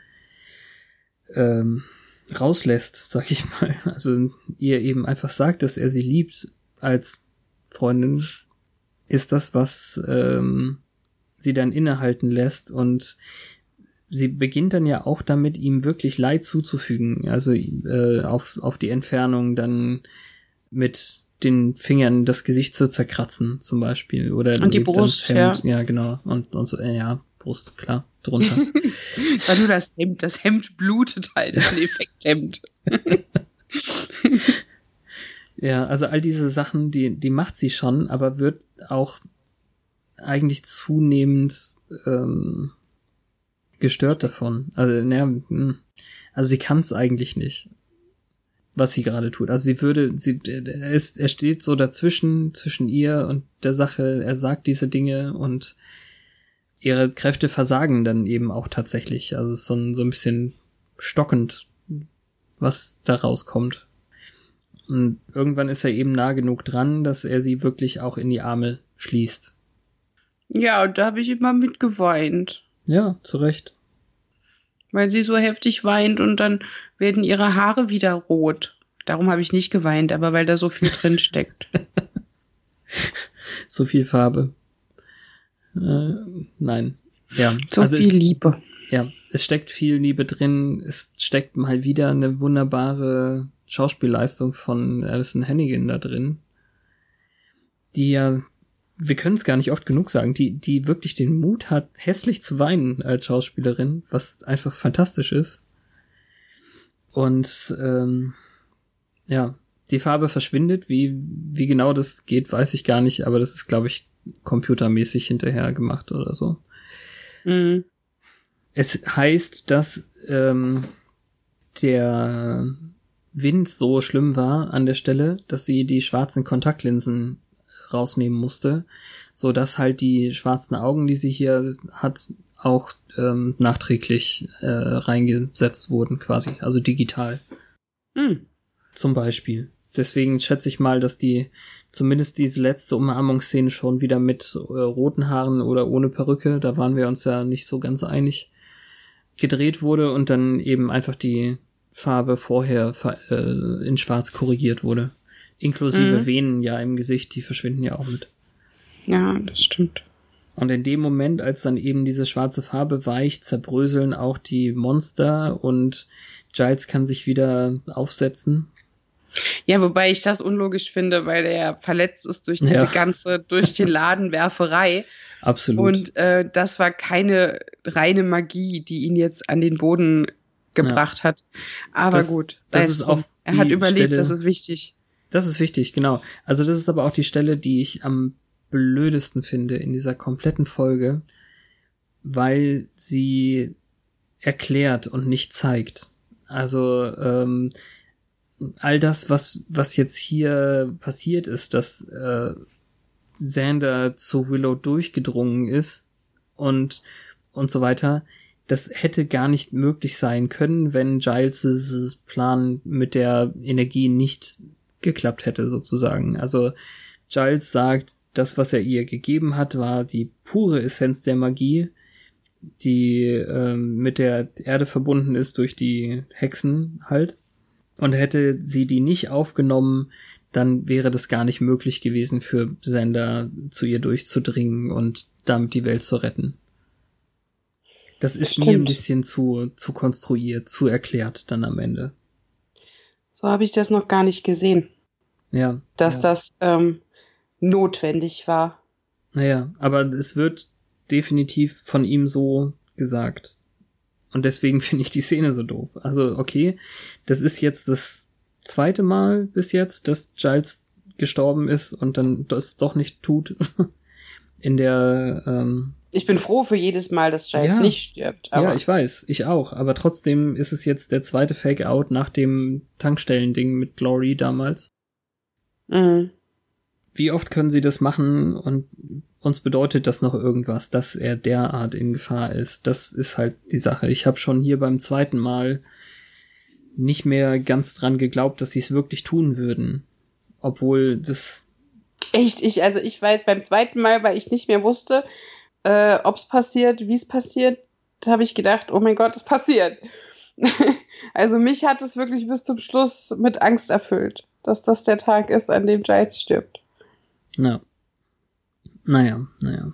ähm, rauslässt, sag ich mal. Also ihr eben einfach sagt, dass er sie liebt als Freundin, ist das, was ähm, sie dann innehalten lässt und sie beginnt dann ja auch damit, ihm wirklich Leid zuzufügen. Also äh, auf, auf die Entfernung dann mit den Fingern das Gesicht zu zerkratzen, zum Beispiel. Oder Und die Brust, Hemd. ja. genau. Und, und so, äh, ja, Brust, klar, drunter. War nur das Hemd. Das Hemd blutet halt. Das ist ein Effekthemd. ja, also all diese Sachen, die, die macht sie schon, aber wird auch eigentlich zunehmend ähm, gestört davon. Also, hm. also sie kann es eigentlich nicht, was sie gerade tut. Also sie würde, sie, er, ist, er steht so dazwischen, zwischen ihr und der Sache, er sagt diese Dinge und ihre Kräfte versagen dann eben auch tatsächlich. Also es ist so ein, so ein bisschen stockend, was da rauskommt. Und irgendwann ist er eben nah genug dran, dass er sie wirklich auch in die Arme schließt. Ja, und da habe ich immer mitgeweint. Ja, zu Recht. Weil sie so heftig weint und dann werden ihre Haare wieder rot. Darum habe ich nicht geweint, aber weil da so viel drin steckt. so viel Farbe. Äh, nein. Ja. So also viel es, Liebe. Ja, es steckt viel Liebe drin. Es steckt mal wieder eine wunderbare Schauspielleistung von Alison Hannigan da drin. Die ja, wir können es gar nicht oft genug sagen, die, die wirklich den Mut hat, hässlich zu weinen als Schauspielerin, was einfach fantastisch ist. Und ähm, ja, die Farbe verschwindet. Wie, wie genau das geht, weiß ich gar nicht, aber das ist, glaube ich, computermäßig hinterher gemacht oder so. Mhm. Es heißt, dass ähm, der Wind so schlimm war an der Stelle, dass sie die schwarzen Kontaktlinsen rausnehmen musste, so dass halt die schwarzen Augen, die sie hier hat, auch ähm, nachträglich äh, reingesetzt wurden, quasi, also digital. Mhm. Zum Beispiel. Deswegen schätze ich mal, dass die zumindest diese letzte Umarmungsszene schon wieder mit äh, roten Haaren oder ohne Perücke, da waren wir uns ja nicht so ganz einig, gedreht wurde und dann eben einfach die Farbe vorher äh, in schwarz korrigiert wurde. Inklusive mhm. Venen ja im Gesicht, die verschwinden ja auch mit. Ja, das stimmt. Und in dem Moment, als dann eben diese schwarze Farbe weicht, zerbröseln auch die Monster und Giles kann sich wieder aufsetzen. Ja, wobei ich das unlogisch finde, weil er verletzt ist durch diese ja. ganze, durch die Ladenwerferei. Absolut. Und äh, das war keine reine Magie, die ihn jetzt an den Boden gebracht ja. hat. Aber das, gut, das ist auch er hat überlebt, Stelle, das ist wichtig. Das ist wichtig, genau. Also das ist aber auch die Stelle, die ich am blödesten finde in dieser kompletten Folge, weil sie erklärt und nicht zeigt. Also ähm, all das, was was jetzt hier passiert ist, dass äh, Xander zu Willow durchgedrungen ist und und so weiter, das hätte gar nicht möglich sein können, wenn Giles' Plan mit der Energie nicht geklappt hätte, sozusagen. Also Giles sagt, das, was er ihr gegeben hat, war die pure Essenz der Magie, die ähm, mit der Erde verbunden ist durch die Hexen halt. Und hätte sie die nicht aufgenommen, dann wäre das gar nicht möglich gewesen für Sender zu ihr durchzudringen und damit die Welt zu retten. Das ist Stimmt. mir ein bisschen zu, zu konstruiert, zu erklärt dann am Ende. So habe ich das noch gar nicht gesehen. Ja. Dass ja. das ähm, notwendig war. Naja, aber es wird definitiv von ihm so gesagt. Und deswegen finde ich die Szene so doof. Also, okay, das ist jetzt das zweite Mal bis jetzt, dass Giles gestorben ist und dann das doch nicht tut. In der. Ähm, ich bin froh für jedes Mal, dass Giles ja, nicht stirbt. ja, ich weiß, ich auch. Aber trotzdem ist es jetzt der zweite Fake-Out nach dem Tankstellending mit Glory damals. Mhm. Wie oft können sie das machen und uns bedeutet das noch irgendwas, dass er derart in Gefahr ist? Das ist halt die Sache. Ich habe schon hier beim zweiten Mal nicht mehr ganz dran geglaubt, dass sie es wirklich tun würden. Obwohl das. Echt, ich, also ich weiß beim zweiten Mal, weil ich nicht mehr wusste, äh, ob es passiert, wie es passiert, habe ich gedacht, oh mein Gott, es passiert. also mich hat es wirklich bis zum Schluss mit Angst erfüllt dass das der Tag ist, an dem Giles stirbt. Ja. Naja, naja.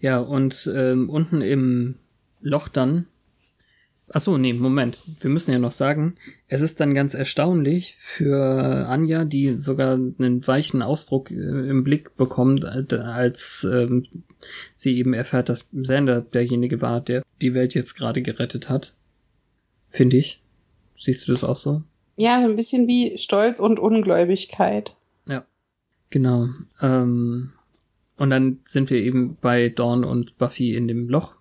Ja, und ähm, unten im Loch dann. Achso, nee, Moment. Wir müssen ja noch sagen, es ist dann ganz erstaunlich für Anja, die sogar einen weichen Ausdruck äh, im Blick bekommt, als ähm, sie eben erfährt, dass Sander derjenige war, der die Welt jetzt gerade gerettet hat. Finde ich. Siehst du das auch so? Ja, so ein bisschen wie Stolz und Ungläubigkeit. Ja, genau. Ähm, und dann sind wir eben bei Dawn und Buffy in dem Loch.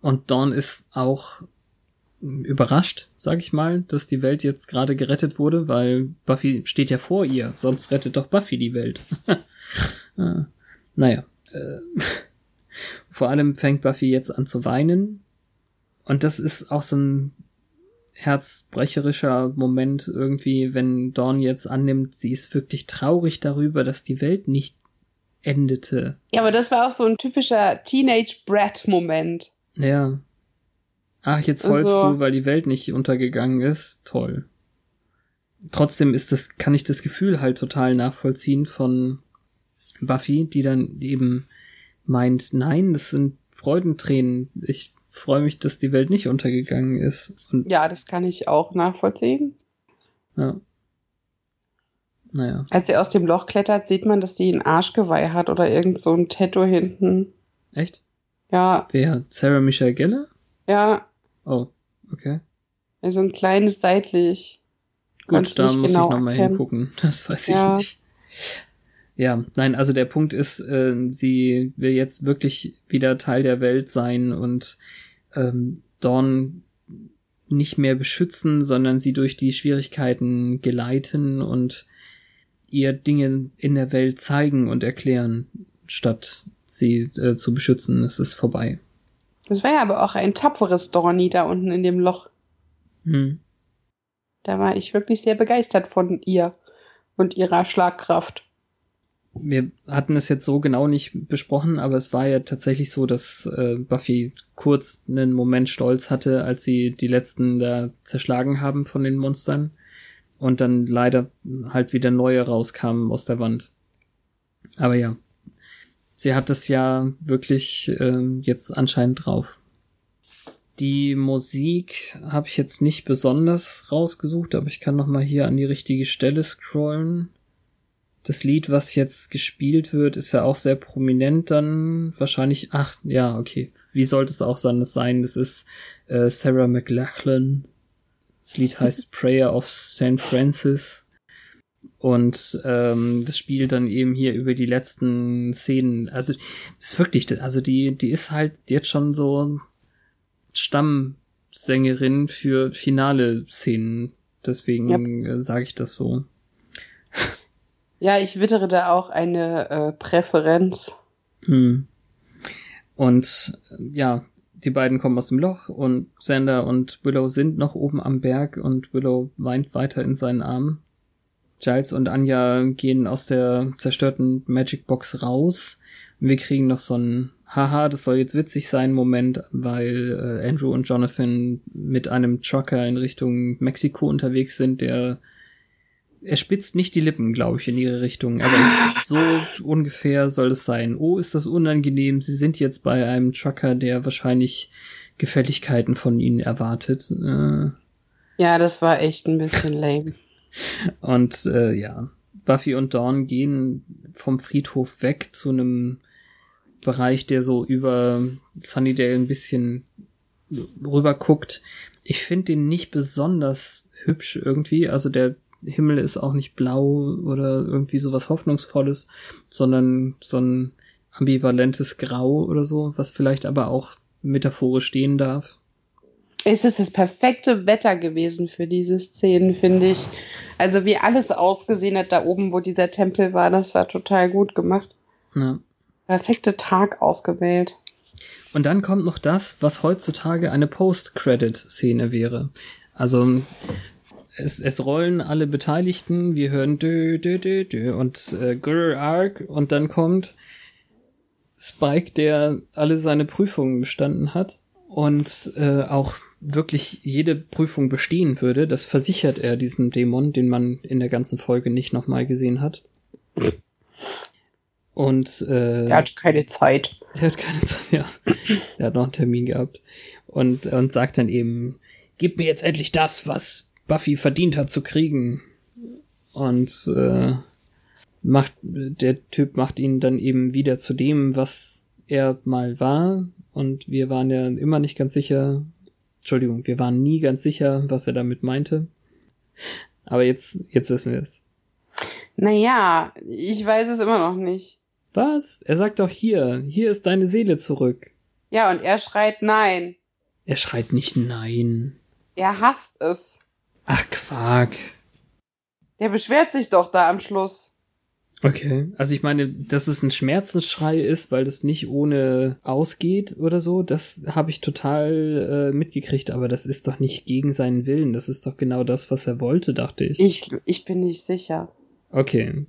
Und Dawn ist auch überrascht, sag ich mal, dass die Welt jetzt gerade gerettet wurde, weil Buffy steht ja vor ihr, sonst rettet doch Buffy die Welt. äh, naja. Äh, vor allem fängt Buffy jetzt an zu weinen. Und das ist auch so ein herzbrecherischer Moment irgendwie, wenn Dawn jetzt annimmt, sie ist wirklich traurig darüber, dass die Welt nicht endete. Ja, aber das war auch so ein typischer Teenage-Brat-Moment. Ja. Ach, jetzt heulst also, du, weil die Welt nicht untergegangen ist. Toll. trotzdem ist das, kann ich das Gefühl halt total nachvollziehen von Buffy, die dann eben meint, nein, das sind Freudentränen. Ich freue mich, dass die Welt nicht untergegangen ist. Und Ja, das kann ich auch nachvollziehen. ja. Naja. Als sie aus dem Loch klettert, sieht man, dass sie ein Arschgeweih hat oder irgend so ein Tattoo hinten. Echt? Ja, Wer? Sarah Michelle Gellar? ja, Oh, okay. also ein kleines seitlich. Gut, da muss genau ich nochmal hingucken. Das weiß Ja. ich nicht. Ja, nein, also der Punkt ist, äh, sie will jetzt wirklich wieder Teil der Welt sein und ähm, Dawn nicht mehr beschützen, sondern sie durch die Schwierigkeiten geleiten und ihr Dinge in der Welt zeigen und erklären, statt sie äh, zu beschützen. Es ist vorbei. Das war ja aber auch ein tapferes Dorni da unten in dem Loch. Hm. Da war ich wirklich sehr begeistert von ihr und ihrer Schlagkraft. wir hatten es jetzt so genau nicht besprochen, aber es war ja tatsächlich so, dass äh, Buffy kurz einen Moment Stolz hatte, als sie die letzten da zerschlagen haben von den Monstern und dann leider halt wieder neue rauskamen aus der Wand. Aber ja, sie hat es ja wirklich äh, jetzt anscheinend drauf. Die Musik habe ich jetzt nicht besonders rausgesucht, aber ich kann noch mal hier an die richtige Stelle scrollen. Das Lied, was jetzt gespielt wird, ist ja auch sehr prominent dann. Wahrscheinlich, ach, ja, okay. Wie sollte es auch sein, sein? Das ist äh, Sarah McLachlan. Das Lied heißt Prayer of St. Francis. Und ähm, das spielt dann eben hier über die letzten Szenen. Also, das ist wirklich, also die, die ist halt jetzt schon so Stammsängerin für finale Szenen. Deswegen äh, sage ich das so. Ja, ich wittere da auch eine äh, Präferenz. Hm. Und ja, die beiden kommen aus dem Loch und Sander und Willow sind noch oben am Berg und Willow weint weiter in seinen Armen. Giles und Anja gehen aus der zerstörten Magic Box raus. Und wir kriegen noch so einen Haha, das soll jetzt witzig sein Moment, weil äh, Andrew und Jonathan mit einem Trucker in Richtung Mexiko unterwegs sind, der er spitzt nicht die Lippen, glaube ich, in ihre Richtung, aber ich, so ungefähr soll es sein. Oh, ist das unangenehm. Sie sind jetzt bei einem Trucker, der wahrscheinlich Gefälligkeiten von ihnen erwartet. Äh, Ja, das war echt ein bisschen lame. Und äh, ja, Buffy und Dawn gehen vom Friedhof weg zu einem Bereich, der so über Sunnydale ein bisschen rüber guckt. Ich finde den nicht besonders hübsch irgendwie. Also der Himmel ist auch nicht blau oder irgendwie sowas Hoffnungsvolles, sondern so ein ambivalentes Grau oder so, was vielleicht aber auch metaphorisch stehen darf. Es ist das perfekte Wetter gewesen für diese Szenen, finde ich. Also wie alles ausgesehen hat da oben, wo dieser Tempel war, das war total gut gemacht. Ja. Perfekte Tag ausgewählt. Und dann kommt noch das, was heutzutage eine Post-Credit-Szene wäre. Also es, es rollen alle Beteiligten, wir hören dö, dö, dö, dö und äh, grr, arg und dann kommt Spike, der alle seine Prüfungen bestanden hat und äh, auch wirklich jede Prüfung bestehen würde. Das versichert er diesem Dämon, den man in der ganzen Folge nicht nochmal gesehen hat. Und äh, Er hat keine Zeit. der hat keine Zeit, ja. Der hat noch einen Termin gehabt. Und, und sagt dann eben, gib mir jetzt endlich das, was Buffy verdient hat zu kriegen. Und äh, macht, der Typ macht ihn dann eben wieder zu dem, was er mal war. Und wir waren ja immer nicht ganz sicher, Entschuldigung, wir waren nie ganz sicher, was er damit meinte. Aber jetzt, jetzt wissen wir es. Naja, ich weiß es immer noch nicht. Was? Er sagt doch hier, hier ist deine Seele zurück. Ja, und er schreit nein. Er schreit nicht nein. Er hasst es. Ach, Quark. Der beschwert sich doch da am Schluss. Okay. Also ich meine, dass es ein Schmerzensschrei ist, weil das nicht ohne ausgeht oder so, das habe ich total äh, mitgekriegt, aber das ist doch nicht gegen seinen Willen. Das ist doch genau das, was er wollte, dachte ich. Ich, ich bin nicht sicher. Okay.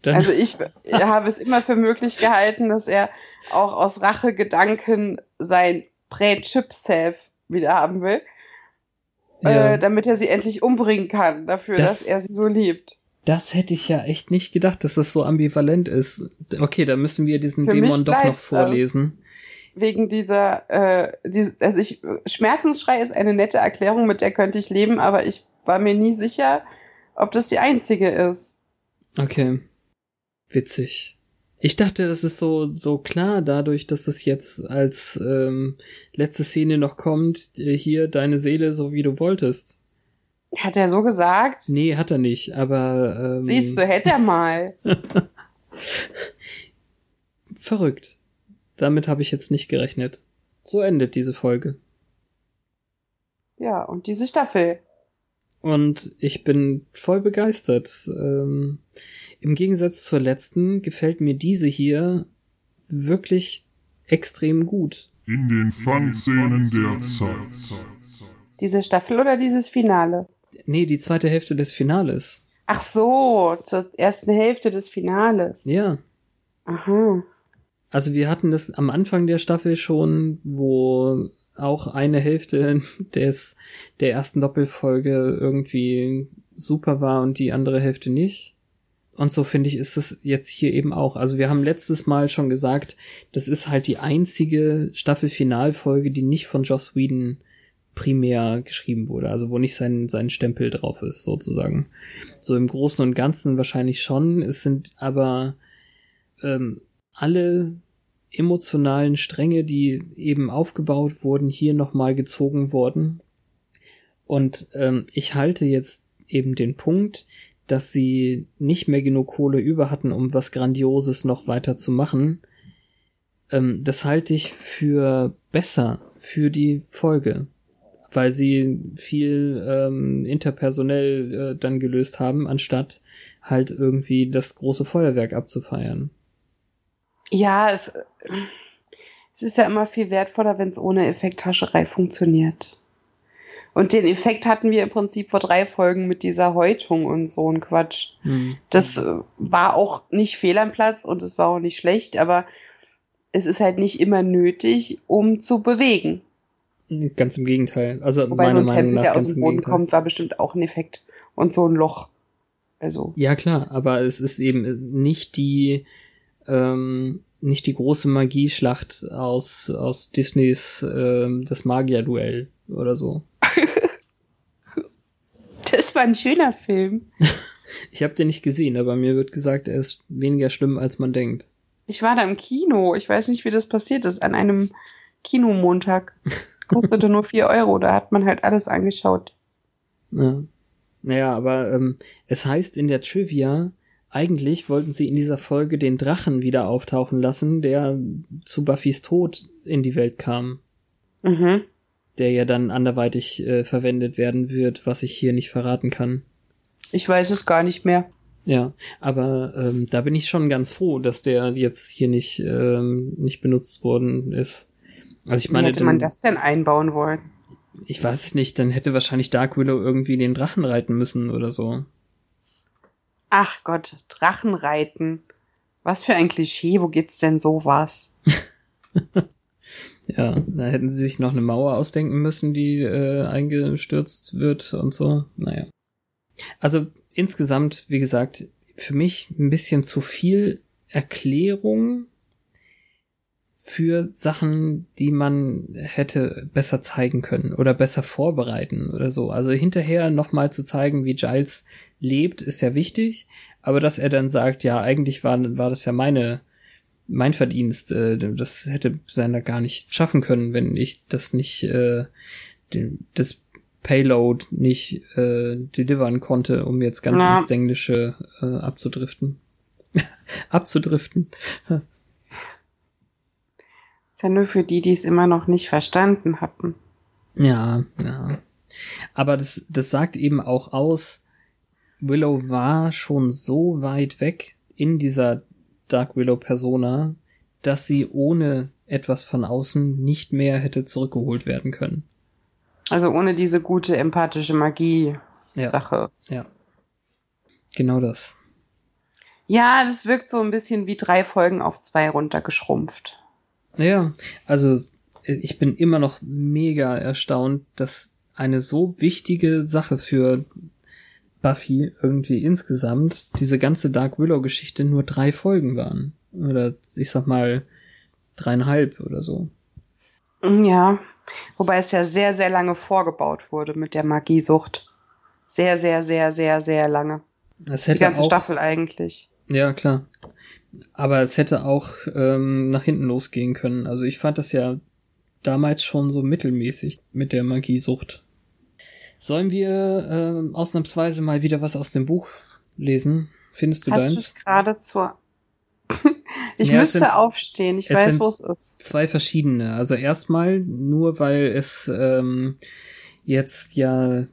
Dann, Also ich habe es immer für möglich gehalten, dass er auch aus Rachegedanken sein Prä-Chip-Self wieder haben will. Ja. äh, damit er sie endlich umbringen kann, dafür, Das- dass er sie so liebt. Das hätte ich ja echt nicht gedacht, dass das so ambivalent ist. Okay, da müssen wir diesen Für Dämon doch noch äh, vorlesen. Wegen dieser, äh, dies, also ich, Schmerzensschrei ist eine nette Erklärung, mit der könnte ich leben, aber ich war mir nie sicher, ob das die einzige ist. Okay. Witzig. Ich dachte, das ist so, so klar, dadurch, dass es jetzt als ähm, letzte Szene noch kommt, äh, hier deine Seele, so wie du wolltest. Hat er so gesagt? Nee, hat er nicht, aber ähm, Siehst du, hätte er mal. verrückt. Damit habe ich jetzt nicht gerechnet. So endet diese Folge. Ja, und diese Staffel. Und ich bin voll begeistert. Ähm, Im Gegensatz zur letzten gefällt mir diese hier wirklich extrem gut. In den Fun-Szenen der Zeit. Diese Staffel oder dieses Finale? Nee, die zweite Hälfte des Finales. Ach so, zur ersten Hälfte des Finales. Ja. Aha. Also wir hatten das am Anfang der Staffel schon, wo auch eine Hälfte des, der ersten Doppelfolge irgendwie super war und die andere Hälfte nicht. Und so finde ich, ist es jetzt hier eben auch. Also wir haben letztes Mal schon gesagt, das ist halt die einzige Staffelfinalfolge, die nicht von Joss Whedon primär geschrieben wurde, also wo nicht sein, sein Stempel drauf ist, sozusagen. So im Großen und Ganzen wahrscheinlich schon. Es sind aber ähm, alle emotionalen Stränge, die eben aufgebaut wurden, hier nochmal gezogen worden. Und ähm, ich halte jetzt eben den Punkt, dass sie nicht mehr genug Kohle über hatten, um was Grandioses noch weiter zu machen. Ähm, das halte ich für besser für die Folge, weil sie viel ähm, interpersonell äh, dann gelöst haben, anstatt halt irgendwie das große Feuerwerk abzufeiern. Ja, es, es ist ja immer viel wertvoller, wenn es ohne Effekthascherei funktioniert. Und den Effekt hatten wir im Prinzip vor drei Folgen mit dieser Häutung und so ein Quatsch. Hm. Das äh, war auch nicht fehl am Platz und es war auch nicht schlecht, aber es ist halt nicht immer nötig, um zu bewegen. Ganz im Gegenteil. Also Wobei so meiner ein Meinung Tempel, nach der aus dem Boden kommt, war bestimmt auch ein Effekt. Und so ein Loch. Also. Ja klar, aber es ist eben nicht die ähm, nicht die große Magieschlacht aus aus Disneys ähm, das Magierduell oder so. Das war ein schöner Film. Ich habe den nicht gesehen, aber mir wird gesagt, er ist weniger schlimm als man denkt. Ich war da im Kino. Ich weiß nicht, wie das passiert ist. An einem Kinomontag. Kostete nur vier Euro. Da hat man halt alles angeschaut. Ja. Naja, aber ähm, es heißt in der Trivia, eigentlich wollten sie in dieser Folge den Drachen wieder auftauchen lassen, der zu Buffys Tod in die Welt kam. Mhm. der ja dann anderweitig äh, verwendet werden wird, was ich hier nicht verraten kann. Ich weiß es gar nicht mehr. Ja, aber ähm, da bin ich schon ganz froh, dass der jetzt hier nicht ähm, nicht benutzt worden ist. Also ich Wie meine, hätte man das denn einbauen wollen? ich weiß es nicht, dann hätte wahrscheinlich Dark Willow irgendwie den Drachen reiten müssen oder so. Ach Gott, Drachenreiten. Was für ein Klischee, wo gibt's denn sowas? Ja, da hätten sie sich noch eine Mauer ausdenken müssen, die äh, eingestürzt wird und so. Naja. Also insgesamt, wie gesagt, für mich ein bisschen zu viel Erklärung für Sachen, die man hätte besser zeigen können oder besser vorbereiten oder so. Also hinterher nochmal zu zeigen, wie Giles lebt, ist ja wichtig, aber dass er dann sagt, ja, eigentlich war, war das ja meine mein Verdienst, äh, das hätte seiner gar nicht schaffen können, wenn ich das nicht, äh, den, das Payload nicht äh, delivern konnte, um jetzt ganz Ja. ins Englische äh, abzudriften. abzudriften. Ist ja nur für die, die es immer noch nicht verstanden hatten. Ja, ja. Aber das, das sagt eben auch aus, Willow war schon so weit weg in dieser Dark Willow Persona, dass sie ohne etwas von außen nicht mehr hätte zurückgeholt werden können. Also ohne diese gute empathische Magie-Sache. Ja. Ja. Genau das. Ja, das wirkt so ein bisschen wie drei Folgen auf zwei runtergeschrumpft. Naja, also äh, ich bin immer noch mega erstaunt, dass eine so wichtige Sache für Buffy irgendwie insgesamt diese ganze Dark Willow Geschichte nur drei Folgen waren. Oder ich sag mal dreieinhalb oder so. Ja, wobei es ja sehr, sehr lange vorgebaut wurde mit der Magiesucht. Sehr, sehr, sehr, sehr, sehr lange. Es hätte Die ganze auch, Staffel eigentlich. Ja, klar. Aber es hätte auch ähm, nach hinten losgehen können. Also ich fand das ja damals schon so mittelmäßig mit der Magiesucht. Sollen wir ähm, ausnahmsweise mal wieder was aus dem Buch lesen? Findest du Hast deins? es gerade zur. ich Ja, müsste sind- aufstehen. Ich weiß, wo es ist. Zwei verschiedene. Also erstmal nur, weil es ähm, jetzt ja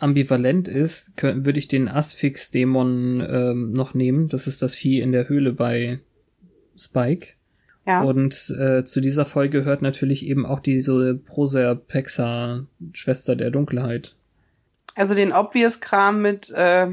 ambivalent ist, kö- würde ich den Asphyx-Dämon ähm, noch nehmen. Das ist das Vieh in der Höhle bei Spike. Ja. Und äh, zu dieser Folge gehört natürlich eben auch diese Proserpexa, Schwester der Dunkelheit. Also den Obvious-Kram mit äh,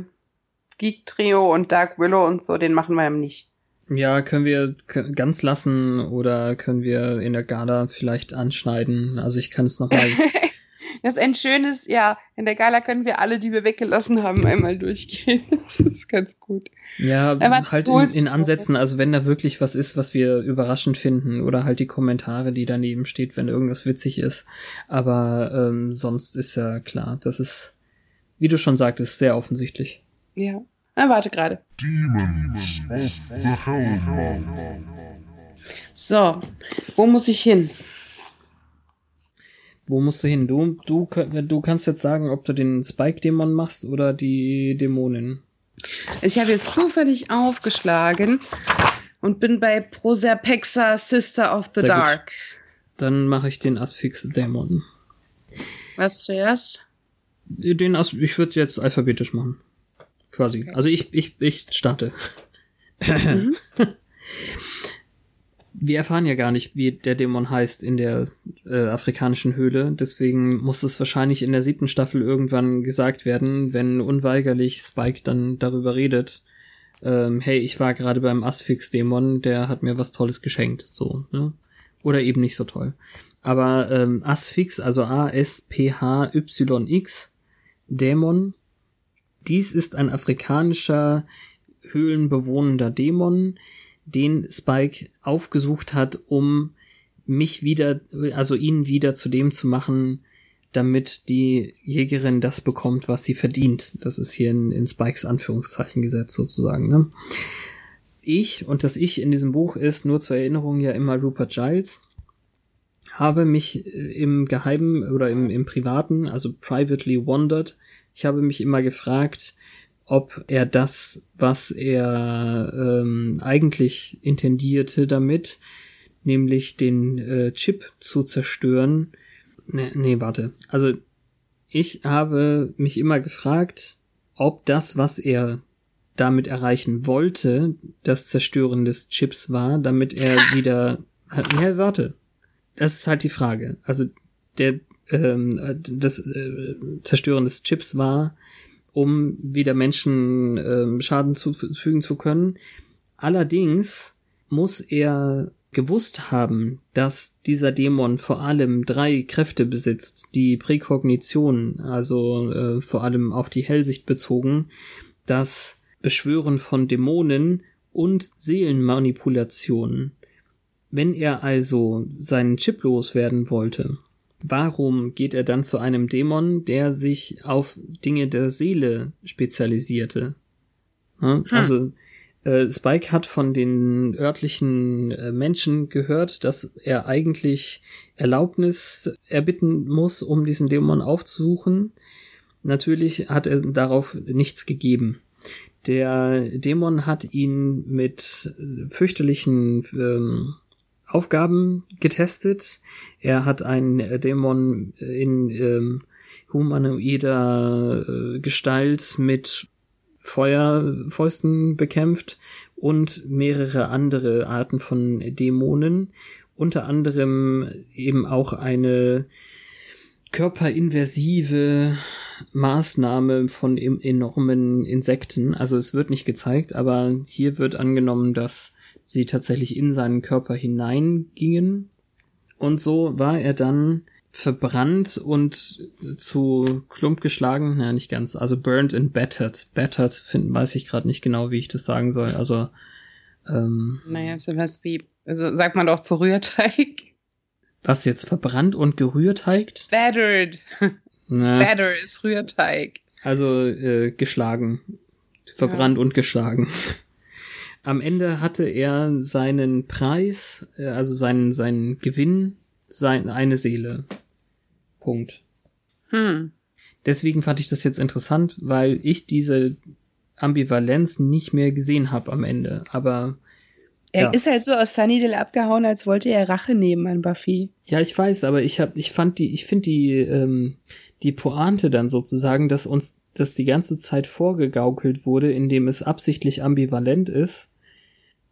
Geek Trio und Dark Willow und so, den machen wir eben nicht. Ja, können wir ganz lassen oder können wir in der Gala vielleicht anschneiden. Also ich kann es nochmal. Das ist ein schönes, ja, in der Gala können wir alle, die wir weggelassen haben, einmal durchgehen. Das ist ganz gut. Ja, Aber halt in, in Ansätzen, also wenn da wirklich was ist, was wir überraschend finden oder halt die Kommentare, die daneben steht, wenn irgendwas witzig ist. Aber ähm, sonst ist ja klar, das ist, wie du schon sagtest, sehr offensichtlich. Ja. Na, warte gerade. Demons of the Hellmouth. So, wo muss ich hin? Wo musst du hin? Du, du, du kannst jetzt sagen, ob du den Spike-Dämon machst oder die Dämonin. Ich habe jetzt zufällig aufgeschlagen und bin bei Proserpexa Sister of the Sehr gut. Dark. Dann mache ich den Asphyx-Dämon. Was zuerst? Den As ich würde jetzt alphabetisch machen. Quasi. Also ich, ich, ich starte. Mhm. Wir erfahren ja gar nicht, wie der Dämon heißt in der äh, afrikanischen Höhle. Deswegen muss es wahrscheinlich in der siebten Staffel irgendwann gesagt werden, wenn unweigerlich Spike dann darüber redet. Ähm, hey, ich war gerade beim Asphyx-Dämon, der hat mir was Tolles geschenkt. So, ne? Oder eben nicht so toll. Aber ähm, Asphyx, also A-S-P-H-Y-X, Dämon, dies ist ein afrikanischer höhlenbewohnender Dämon, den Spike aufgesucht hat, um mich wieder, also ihn wieder zu dem zu machen, damit die Jägerin das bekommt, was sie verdient. Das ist hier in, in Spikes Anführungszeichen gesetzt sozusagen. Ne? Ich, und das Ich in diesem Buch ist nur zur Erinnerung ja immer Rupert Giles, habe mich äh, im Geheimen oder im, im Privaten, also privately wondered, ich habe mich immer gefragt, ob er das, was er ähm, eigentlich intendierte damit, nämlich den äh, Chip zu zerstören. Nee, nee, warte. Also ich habe mich immer gefragt, ob das, was er damit erreichen wollte, das Zerstören des Chips war, damit er wieder. Ja, warte. Das ist halt die Frage. Also der ähm, äh, das äh, Zerstören des Chips war, um wieder Menschen ähm, Schaden zufügen zu können. Allerdings muss er gewusst haben, dass dieser Dämon vor allem drei Kräfte besitzt, die Präkognition, also äh, vor allem auf die Hellsicht bezogen, das Beschwören von Dämonen und Seelenmanipulation. Wenn er also seinen Chip loswerden wollte, warum geht er dann zu einem Dämon, der sich auf Dinge der Seele spezialisierte? Ja, Also äh, Spike hat von den örtlichen äh, Menschen gehört, dass er eigentlich Erlaubnis erbitten muss, um diesen Dämon aufzusuchen. Natürlich hat er darauf nichts gegeben. Der Dämon hat ihn mit äh, fürchterlichen ähm, Aufgaben getestet. Er hat einen äh, Dämon in ähm, humanoider äh, Gestalt mit Feuerfäusten bekämpft und mehrere andere Arten von Dämonen, unter anderem eben auch eine körperinversive Maßnahme von enormen Insekten. Also es wird nicht gezeigt, aber hier wird angenommen, dass sie tatsächlich in seinen Körper hineingingen. Und so war er dann verbrannt und zu Klump geschlagen, naja, nicht ganz, also burnt and battered. Battered finden, weiß ich gerade nicht genau, wie ich das sagen soll. Also ähm, Naja, sowas wie, also sagt man doch zu Rührteig. was jetzt verbrannt und gerührteigt? Battered. Na, Batter ist Rührteig. also äh, geschlagen. Verbrannt und geschlagen. Am Ende hatte er seinen Preis, äh, also seinen, seinen Gewinn, sein, eine Seele. Punkt. Hm. Deswegen fand ich das jetzt interessant, weil ich diese Ambivalenz nicht mehr gesehen habe am Ende. Aber Er Ja. ist halt so aus Sunnydale abgehauen, als wollte er Rache nehmen an Buffy. ja, ich weiß, aber ich hab, ich fand die, ich finde die, ähm, die Pointe dann sozusagen, dass uns das die ganze Zeit vorgegaukelt wurde, indem es absichtlich ambivalent ist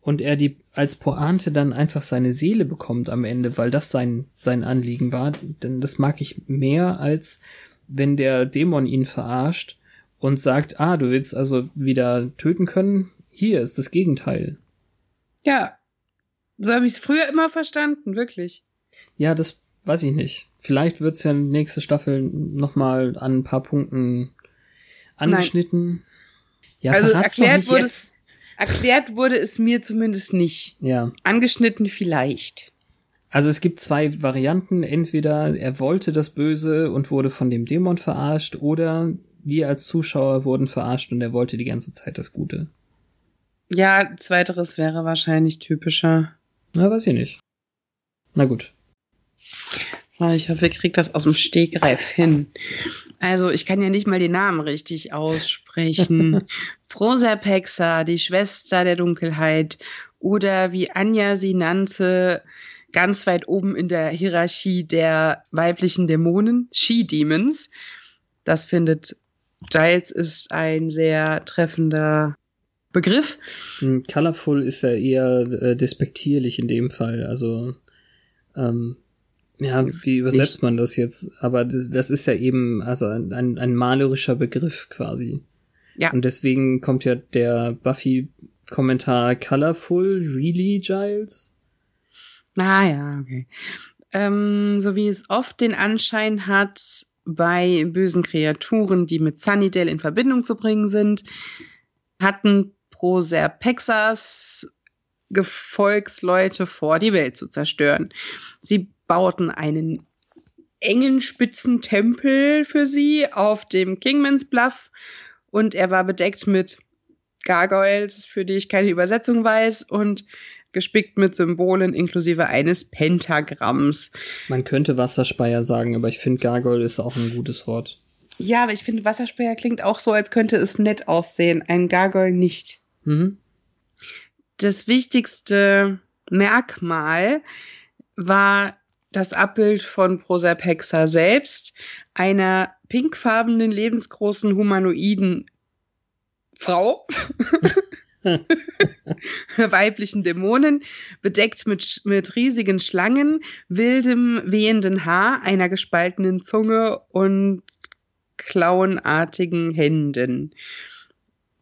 und er die als Pointe dann einfach seine Seele bekommt am Ende, weil das sein sein Anliegen war, denn das mag ich mehr als wenn der Dämon ihn verarscht und sagt, ah, du willst also wieder töten können, hier ist das Gegenteil. Ja. So habe ich es früher immer verstanden, wirklich. Ja, das weiß ich nicht. Vielleicht wird's ja nächste Staffel nochmal an ein paar Punkten angeschnitten. Ja, Also erklärt wurde jetzt. Erklärt wurde es mir zumindest nicht. Ja. Angeschnitten vielleicht. Also es gibt zwei Varianten. Entweder er wollte das Böse und wurde von dem Dämon verarscht, oder wir als Zuschauer wurden verarscht und er wollte die ganze Zeit das Gute. Ja, zweiteres wäre wahrscheinlich typischer. Na, weiß ich nicht. Na gut. So, ich hoffe, ihr kriegt das aus dem Stegreif hin. Also, ich kann ja nicht mal den Namen richtig aussprechen. Proserpexa, die Schwester der Dunkelheit. Oder wie Anja sie nannte, ganz weit oben in der Hierarchie der weiblichen Dämonen, She-Demons. Das findet Giles ist ein sehr treffender Begriff. Hm, Colorful ist ja eher äh, despektierlich in dem Fall. Also, ähm, ja, wie übersetzt man das jetzt? Aber das, das ist ja eben also ein, ein, ein malerischer Begriff quasi. Ja. Und deswegen kommt ja der Buffy-Kommentar Colorful, really, Giles? Ah ja, okay. Ähm, so wie es oft den Anschein hat, bei bösen Kreaturen, die mit Sunnydale in Verbindung zu bringen sind, hatten Proserpexas Gefolgsleute vor, die Welt zu zerstören. Sie bauten einen engen spitzen Tempel für sie auf dem Kingman's Bluff und er war bedeckt mit Gargoyles, für die ich keine Übersetzung weiß und gespickt mit Symbolen inklusive eines Pentagramms. Man könnte Wasserspeier sagen, aber ich finde Gargoyle ist auch ein gutes Wort. Ja, aber ich finde, Wasserspeier klingt auch so, als könnte es nett aussehen. Ein Gargoyle nicht. Mhm. Das wichtigste Merkmal war das Abbild von Proserpexa selbst, einer pinkfarbenen, lebensgroßen humanoiden Frau, weiblichen Dämonen, bedeckt mit, mit riesigen Schlangen, wildem, wehenden Haar, einer gespaltenen Zunge und klauenartigen Händen.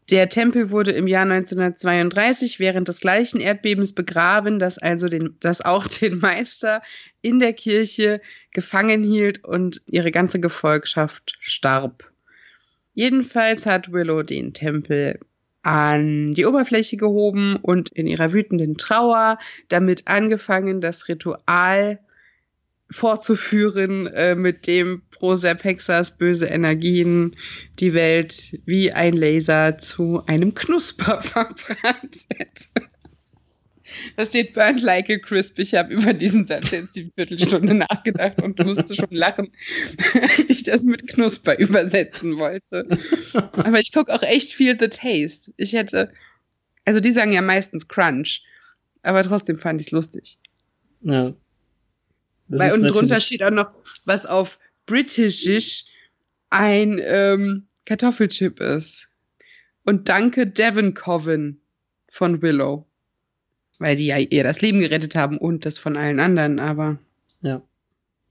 Der Tempel wurde im Jahr 1932 während des gleichen Erdbebens begraben, das also den, das auch den Meister in der Kirche gefangen hielt und ihre ganze Gefolgschaft starb. Jedenfalls hat Willow den Tempel an die Oberfläche gehoben und in ihrer wütenden Trauer damit angefangen, das Ritual fortzuführen, äh, mit dem Proserpexas böse Energien die Welt wie ein Laser zu einem Knusper verbrannt. Da steht Burnt like a crisp. Ich habe über diesen Satz jetzt die Viertelstunde nachgedacht und musste schon lachen, wenn ich das mit Knusper übersetzen wollte. Aber ich gucke auch echt viel The Taste. Ich hätte, also die sagen ja meistens Crunch, aber trotzdem fand ich es lustig. Ja. Das Weil unten drunter steht auch noch, was auf Britishisch ein ähm, Kartoffelchip ist. Und danke Devon Coven von Willow. Weil die ja ihr das Leben gerettet haben und das von allen anderen, aber Ja,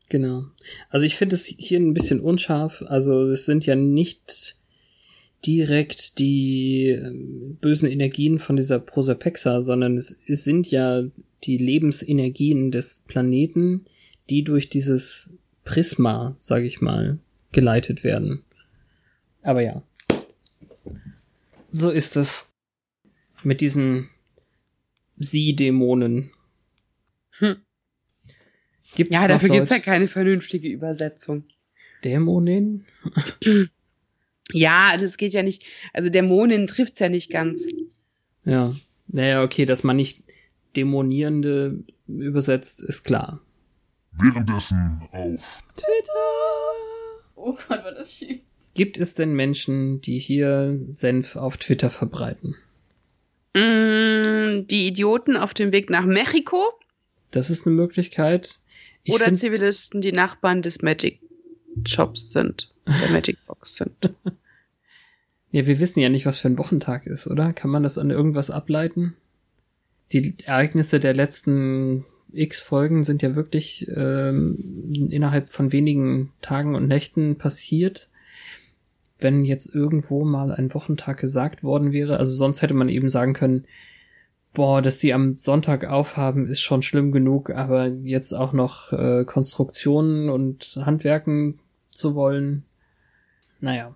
genau. Also ich finde es hier ein bisschen unscharf. Also es sind ja nicht direkt die ähm, bösen Energien von dieser Proserpexa, sondern es, es sind ja die Lebensenergien des Planeten, die durch dieses Prisma, sage ich mal, geleitet werden. Aber ja. So ist es mit diesen Sie-Dämonen. Hm. Gibt's Ja, dafür gibt's Leute- ja keine vernünftige Übersetzung. Dämonin? Ja, das geht ja nicht. Also Dämonin trifft's ja nicht ganz. Ja. Naja, okay, dass man nicht Dämonierende übersetzt, ist klar. Währenddessen auf Oh Gott, war das schief. Gibt es denn Menschen, die hier Senf auf Twitter verbreiten? Mm, die Idioten auf dem Weg nach Mexiko Das ist eine Möglichkeit. Ich oder find- Zivilisten, die Nachbarn des Magic Shops sind, der Magic Box sind. Ja, wir wissen ja nicht, was für ein Wochentag ist, oder? Kann man das an irgendwas ableiten? Die Ereignisse der letzten X Folgen sind ja wirklich ähm, innerhalb von wenigen Tagen und Nächten passiert. Wenn jetzt irgendwo mal ein Wochentag gesagt worden wäre, also sonst hätte man eben sagen können, boah, dass die am Sonntag aufhaben, ist schon schlimm genug, aber jetzt auch noch äh, Konstruktionen und Handwerken zu wollen, naja,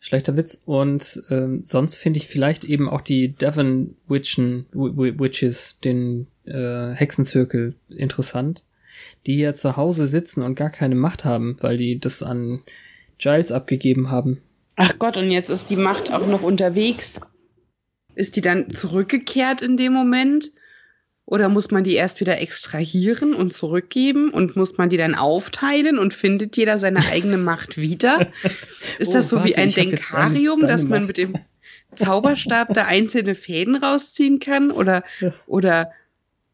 schlechter Witz. Und ähm, sonst finde ich vielleicht eben auch die Devon Witchen, Wi- Wi- Witches, den äh, Hexenzirkel interessant, die hier zu Hause sitzen und gar keine Macht haben, weil die das an Giles abgegeben haben. Ach Gott, und jetzt ist die Macht auch noch unterwegs. Ist die dann zurückgekehrt in dem Moment? Oder muss man die erst wieder extrahieren und zurückgeben? Und muss man die dann aufteilen und findet jeder seine eigene Macht wieder? Ist Oh, das so wie warte, ein hab jetzt Denkarium, dass man Macht. mit dem Zauberstab da einzelne Fäden rausziehen kann? Oder, oder,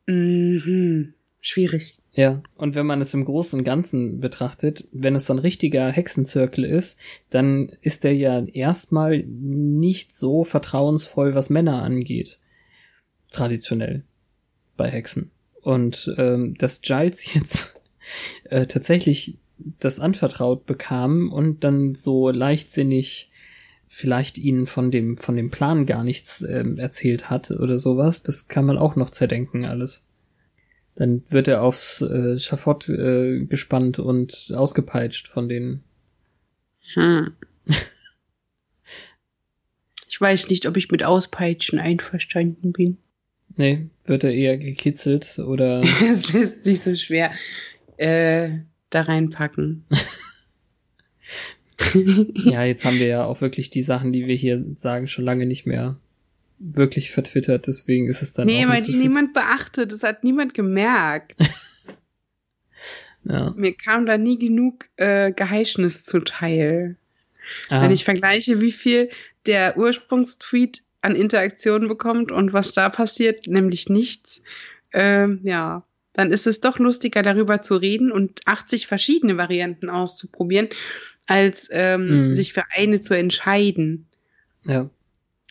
mhm, schwierig. Ja, und wenn man es im Großen und Ganzen betrachtet, wenn es so ein richtiger Hexenzirkel ist, dann ist der ja erstmal nicht so vertrauensvoll, was Männer angeht. Traditionell bei Hexen. Und ähm, dass Giles jetzt äh, tatsächlich das anvertraut bekam und dann so leichtsinnig vielleicht ihnen von dem von dem Plan gar nichts ähm, erzählt hat oder sowas, das kann man auch noch zerdenken alles. Dann wird er aufs äh, Schafott äh, gespannt und ausgepeitscht von den. Hm. Ich weiß nicht, ob ich mit Auspeitschen einverstanden bin. Nee, wird er eher gekitzelt oder. Es lässt sich so schwer äh, da reinpacken. ja, jetzt haben wir ja auch wirklich die Sachen, die wir hier sagen, schon lange nicht mehr wirklich vertwittert. Deswegen ist es dann nee, auch weil nicht so die niemand beachtet. Das hat niemand gemerkt. Ja. Mir kam da nie genug äh, Geheischnis zuteil. Ah, Wenn ich vergleiche, wie viel der Ursprungstweet an Interaktionen bekommt und was da passiert, nämlich nichts, ähm, ja, dann ist es doch lustiger, darüber zu reden und 80 verschiedene Varianten auszuprobieren, als ähm, Mhm. sich für eine zu entscheiden. ja.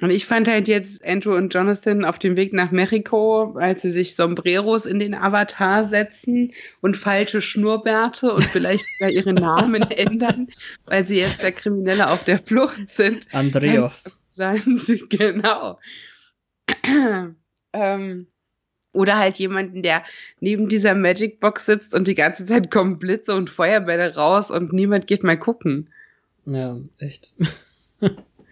Und ich fand halt jetzt Andrew und Jonathan auf dem Weg nach Mexiko, als sie sich Sombreros in den Avatar setzen und falsche Schnurrbärte und vielleicht sogar ihre Namen ändern, weil sie jetzt der Kriminelle auf der Flucht sind. Andreas. Sagen sie, genau. ähm, oder halt jemanden, der neben dieser Magic Box sitzt und die ganze Zeit kommen Blitze und Feuerbälle raus und niemand geht mal gucken. Ja, echt.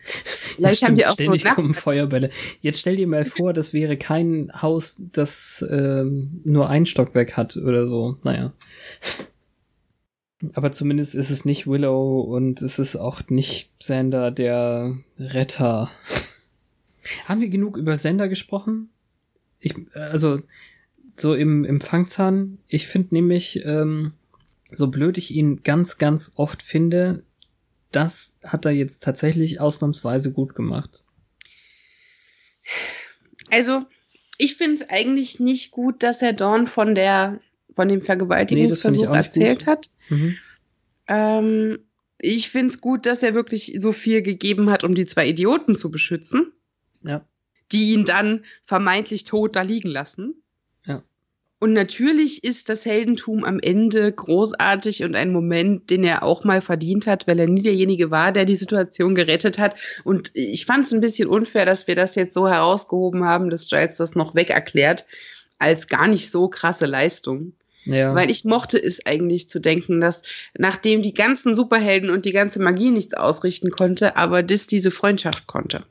Vielleicht haben die auch ständig so kommen Feuerbälle. Jetzt stell dir mal vor, das wäre kein Haus, das ähm, nur ein Stockwerk hat oder so. Naja. Aber zumindest ist es nicht Willow und es ist auch nicht Sander, der Retter. Haben wir genug über Sander gesprochen? Ich, also, so im, im Fangzahn, ich finde nämlich, ähm, so blöd ich ihn ganz, ganz oft finde, das hat er jetzt tatsächlich ausnahmsweise gut gemacht. Also, ich finde es eigentlich nicht gut, dass er Dawn von der von dem Vergewaltigungsversuch nicht erzählt gut. hat. Mhm. Ähm, ich finde es gut, dass er wirklich so viel gegeben hat, um die zwei Idioten zu beschützen, Ja. Die ihn dann vermeintlich tot da liegen lassen. Ja. Und natürlich ist das Heldentum am Ende großartig und ein Moment, den er auch mal verdient hat, weil er nie derjenige war, der die Situation gerettet hat. Und ich fand es ein bisschen unfair, dass wir das jetzt so herausgehoben haben, dass Giles das noch weg erklärt, als gar nicht so krasse Leistung. Ja. Weil ich mochte es eigentlich zu denken, dass nachdem die ganzen Superhelden und die ganze Magie nichts ausrichten konnte, aber das diese Freundschaft konnte.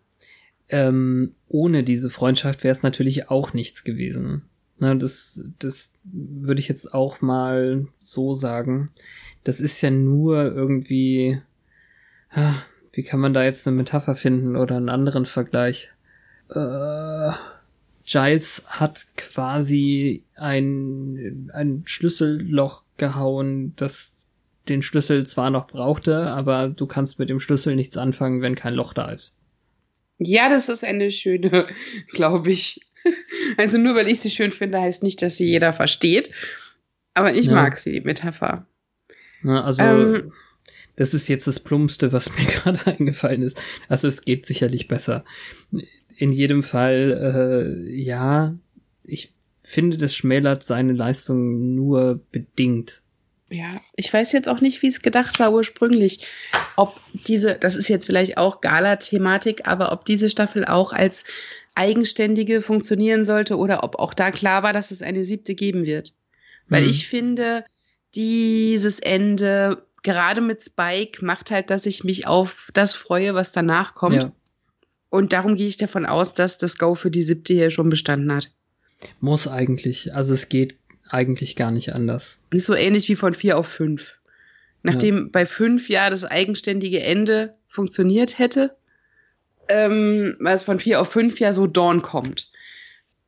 Ähm, ohne diese Freundschaft wäre es natürlich auch nichts gewesen. Na, das, das würde ich jetzt auch mal so sagen. Das ist ja nur irgendwie, ah, wie kann man da jetzt eine Metapher finden oder einen anderen Vergleich? Äh, Giles hat quasi ein, ein Schlüsselloch gehauen, das den Schlüssel zwar noch brauchte, aber du kannst mit dem Schlüssel nichts anfangen, wenn kein Loch da ist. Ja, das ist eine schöne, glaube ich. Also nur weil ich sie schön finde, heißt nicht, dass sie jeder versteht. Aber ich Ja. mag sie, die Metapher. Ne, also, Ähm. das ist jetzt das Plumpste, was mir gerade eingefallen ist. Also, es geht sicherlich besser. In jedem Fall, äh, ja, ich finde, das schmälert seine Leistung nur bedingt. Ja, ich weiß jetzt auch nicht, wie es gedacht war ursprünglich. Ob diese, das ist jetzt vielleicht auch Gala-Thematik, aber ob diese Staffel auch als eigenständige funktionieren sollte oder ob auch da klar war, dass es eine siebte geben wird. Weil Mhm. ich finde, dieses Ende, gerade mit Spike, macht halt, dass ich mich auf das freue, was danach kommt. Ja, Und darum gehe ich davon aus, dass das Go für die siebte hier schon bestanden hat. muss eigentlich. Also, es geht eigentlich gar nicht anders. Ist so ähnlich wie von vier auf fünf. Nachdem bei fünf ja das eigenständige Ende funktioniert hätte, ähm, weil es von vier auf fünf ja so Dawn kommt.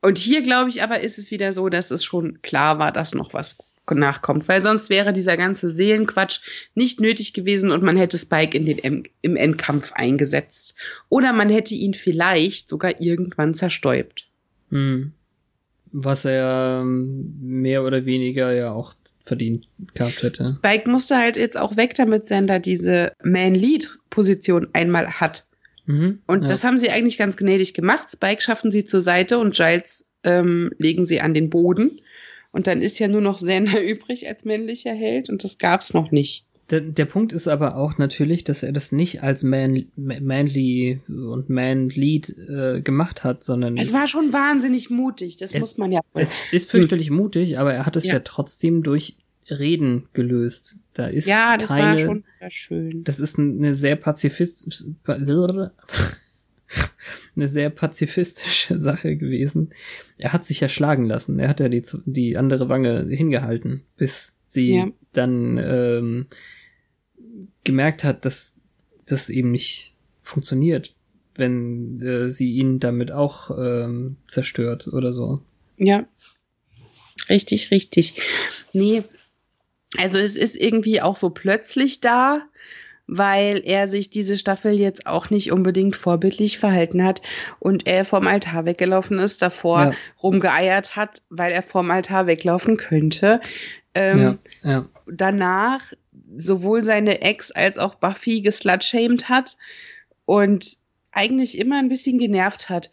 Und hier, glaube ich, aber ist es wieder so, dass es schon klar war, dass noch was nachkommt, weil sonst wäre dieser ganze Seelenquatsch nicht nötig gewesen und man hätte Spike in den em im Endkampf eingesetzt. Oder man hätte ihn vielleicht sogar irgendwann zerstäubt. Hm. Was er ähm, mehr oder weniger ja auch verdient gehabt hätte. Spike musste halt jetzt auch weg, damit Sander diese Man-Lead-Position einmal hat. Mhm. Und ja. das haben sie eigentlich ganz gnädig gemacht. Spike schaffen sie zur Seite und Giles ähm, legen sie an den Boden. Und dann ist ja nur noch Sander übrig als männlicher Held und das gab's noch nicht. Der, der Punkt ist aber auch natürlich, dass er das nicht als man, ma- manly und man-lead äh, gemacht hat, sondern Es war schon wahnsinnig mutig, das Es- muss man ja. es ist fürchterlich mutig, aber er hat es ja. Ja. trotzdem durch Reden gelöst. Da ist ja, das keine, war schon sehr schön. das ist eine sehr pazifist, eine sehr pazifistische Sache gewesen. Er hat sich ja schlagen lassen. Er hat ja die, die andere Wange hingehalten, bis sie Ja. dann ähm, gemerkt hat, dass das eben nicht funktioniert, wenn äh, sie ihn damit auch ähm, zerstört oder so. Ja. Richtig, richtig. Nee. Also es ist irgendwie auch so plötzlich da, weil er sich diese Staffel jetzt auch nicht unbedingt vorbildlich verhalten hat und er vom Altar weggelaufen ist, davor Ja. rumgeeiert hat, weil er vom Altar weglaufen könnte. Ähm, ja, ja. danach sowohl seine Ex als auch Buffy geslutshamed hat und eigentlich immer ein bisschen genervt hat,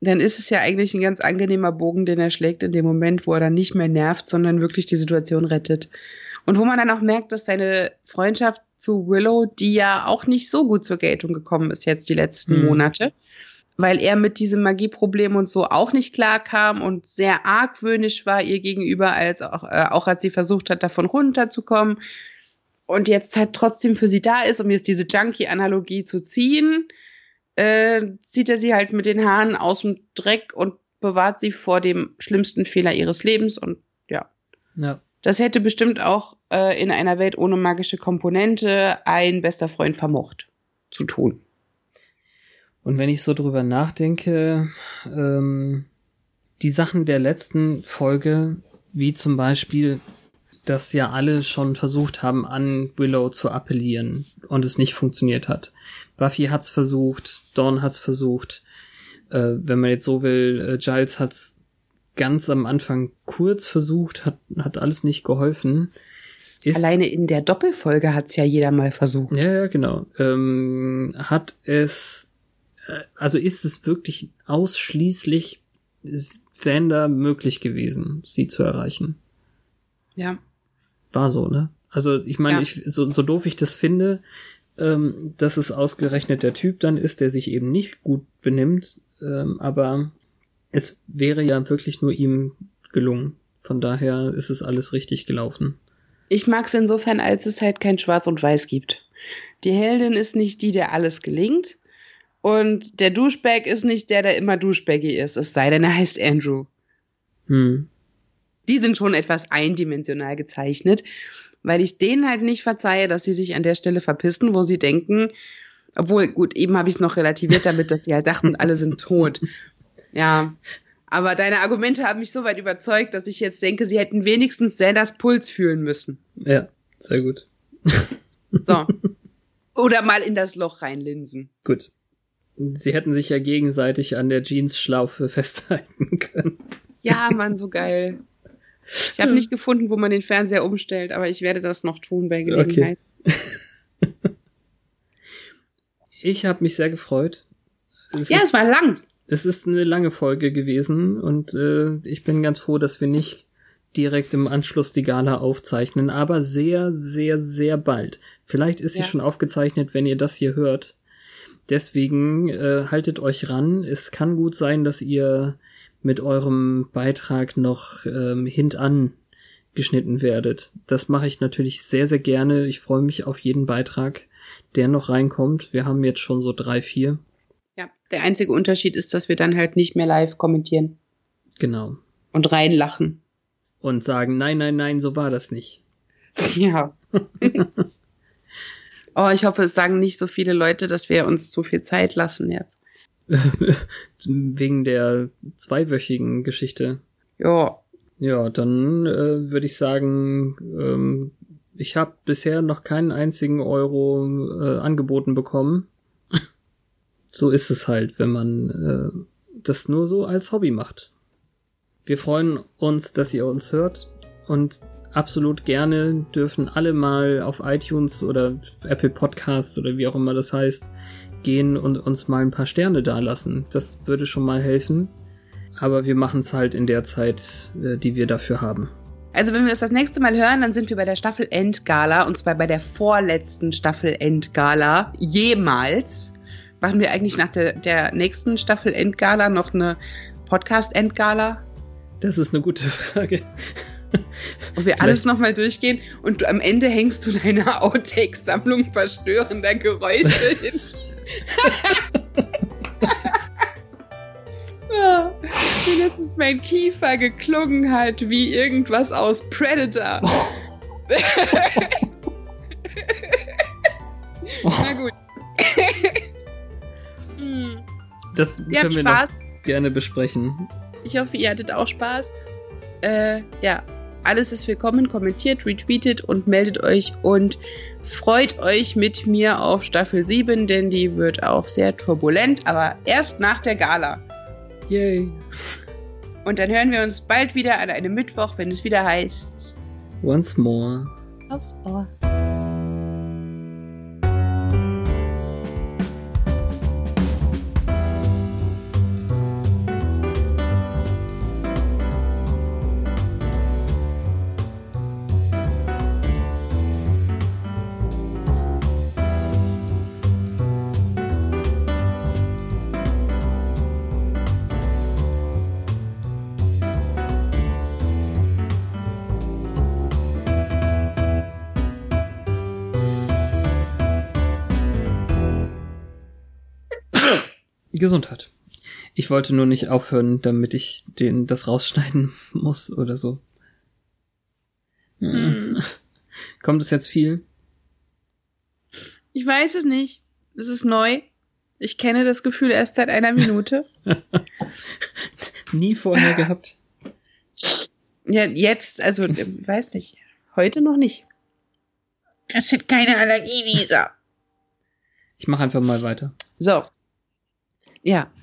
dann ist es ja eigentlich ein ganz angenehmer Bogen, den er schlägt in dem Moment, wo er dann nicht mehr nervt, sondern wirklich die Situation rettet. Und wo man dann auch merkt, dass seine Freundschaft zu Willow, die ja auch nicht so gut zur Geltung gekommen ist jetzt die letzten Hm. Monate, weil er mit diesem Magieproblem und so auch nicht klar kam und sehr argwöhnisch war ihr gegenüber, als auch, äh, auch als sie versucht hat, davon runterzukommen und jetzt halt trotzdem für sie da ist, um jetzt diese Junkie-Analogie zu ziehen, äh, zieht er sie halt mit den Haaren aus dem Dreck und bewahrt sie vor dem schlimmsten Fehler ihres Lebens und ja. ja. Das hätte bestimmt auch äh, in einer Welt ohne magische Komponente ein bester Freund vermocht zu tun. Und wenn ich so drüber nachdenke, ähm, die Sachen der letzten Folge, wie zum Beispiel, dass ja alle schon versucht haben, an Willow zu appellieren und es nicht funktioniert hat. Buffy hat's versucht, Dawn hat's versucht, äh, wenn man jetzt so will, äh, Giles hat's ganz am Anfang kurz versucht, hat, hat alles nicht geholfen. Ist, Alleine in der Doppelfolge hat's ja jeder mal versucht. ja, ja, genau. Ähm, hat es, äh, also ist es wirklich ausschließlich Sander möglich gewesen, sie zu erreichen? Ja. War so, ne? Also ich meine, Ja. ich, so, so doof ich das finde, ähm, dass es ausgerechnet der Typ dann ist, der sich eben nicht gut benimmt, ähm, aber es wäre ja wirklich nur ihm gelungen, Von daher ist es alles richtig gelaufen. Ich mag es insofern, als es halt kein Schwarz und Weiß gibt. Die Heldin ist nicht die, der alles gelingt. Und der Duschbag ist nicht der, der immer Duschbaggy ist. Es sei denn, er heißt Andrew. Hm. Die sind schon etwas eindimensional gezeichnet, weil ich denen halt nicht verzeihe, dass sie sich an der Stelle verpissen, wo sie denken, obwohl, gut, eben habe ich es noch relativiert damit, dass sie halt dachten, alle sind tot. Ja, aber deine Argumente haben mich so weit überzeugt, dass ich jetzt denke, sie hätten wenigstens Zeldas Puls fühlen müssen. Ja, sehr gut. So. Oder mal in das Loch reinlinsen. Gut. Sie hätten sich ja gegenseitig an der Jeans-Schlaufe festhalten können. Ja, Mann, so geil. Ich habe nicht gefunden, wo man den Fernseher umstellt, aber ich werde das noch tun bei Gelegenheit. Ich habe mich sehr gefreut. Es ja, ist, es war lang. es ist eine lange Folge gewesen und äh, ich bin ganz froh, dass wir nicht direkt im Anschluss die Gala aufzeichnen, aber sehr, sehr, sehr bald. Vielleicht ist sie Ja. schon aufgezeichnet, wenn ihr das hier hört. Deswegen äh, haltet euch ran. Es kann gut sein, dass ihr mit eurem Beitrag noch ähm, hintan geschnitten werdet. Das mache ich natürlich sehr, sehr gerne. Ich freue mich auf jeden Beitrag, der noch reinkommt. Wir haben jetzt schon so drei, vier. Ja, der einzige Unterschied ist, dass wir dann halt nicht mehr live kommentieren Genau. und reinlachen. Und sagen, nein, nein, nein, so war das nicht. Ja. oh, ich hoffe, es sagen nicht so viele Leute, dass wir uns zu viel Zeit lassen jetzt. Wegen der zweiwöchigen Geschichte. Ja. Ja, dann äh, würde ich sagen, ähm, ich habe bisher noch keinen einzigen Euro äh, angeboten bekommen. so ist es halt, wenn man äh, das nur so als Hobby macht. Wir freuen uns, dass ihr uns hört und absolut gerne dürfen alle mal auf iTunes oder Apple Podcasts oder wie auch immer das heißt gehen und uns mal ein paar Sterne dalassen. Das würde schon mal helfen. Aber wir machen es halt in der Zeit, äh, die wir dafür haben. Also wenn wir es das nächste Mal hören, dann sind wir bei der Staffel Endgala und zwar bei der vorletzten Staffel Endgala jemals. Machen wir eigentlich nach der, der nächsten Staffel Endgala noch eine Podcast Endgala, Das ist eine gute Frage. wo wir alles nochmal durchgehen und du, am Ende hängst du deine Outtake-Sammlung verstörender Geräusche hin. Ja, es mein Kiefer geklungen hat wie irgendwas aus Predator. Na gut. Hm, Das habt können wir Spaß. noch gerne besprechen. Ich hoffe, ihr hattet auch Spaß. Äh, ja, alles ist willkommen. Kommentiert, retweetet und meldet euch und freut euch mit mir auf Staffel 7, denn die wird auch sehr turbulent, aber erst nach der Gala. Yay. Und dann hören wir uns bald wieder an einem Mittwoch, wenn es wieder heißt. Once more. Aufs Ohr. Gesundheit. Ich wollte nur nicht aufhören, damit ich den das rausschneiden muss oder so. Hm. Kommt es jetzt viel? Ich weiß es nicht. Es ist neu. Ich kenne das Gefühl erst seit einer Minute. Nie vorher gehabt? Ja, jetzt, also, weiß nicht. Heute noch nicht. Das sind keine Allergie, Lisa. Ich mache einfach mal weiter. So. Ja.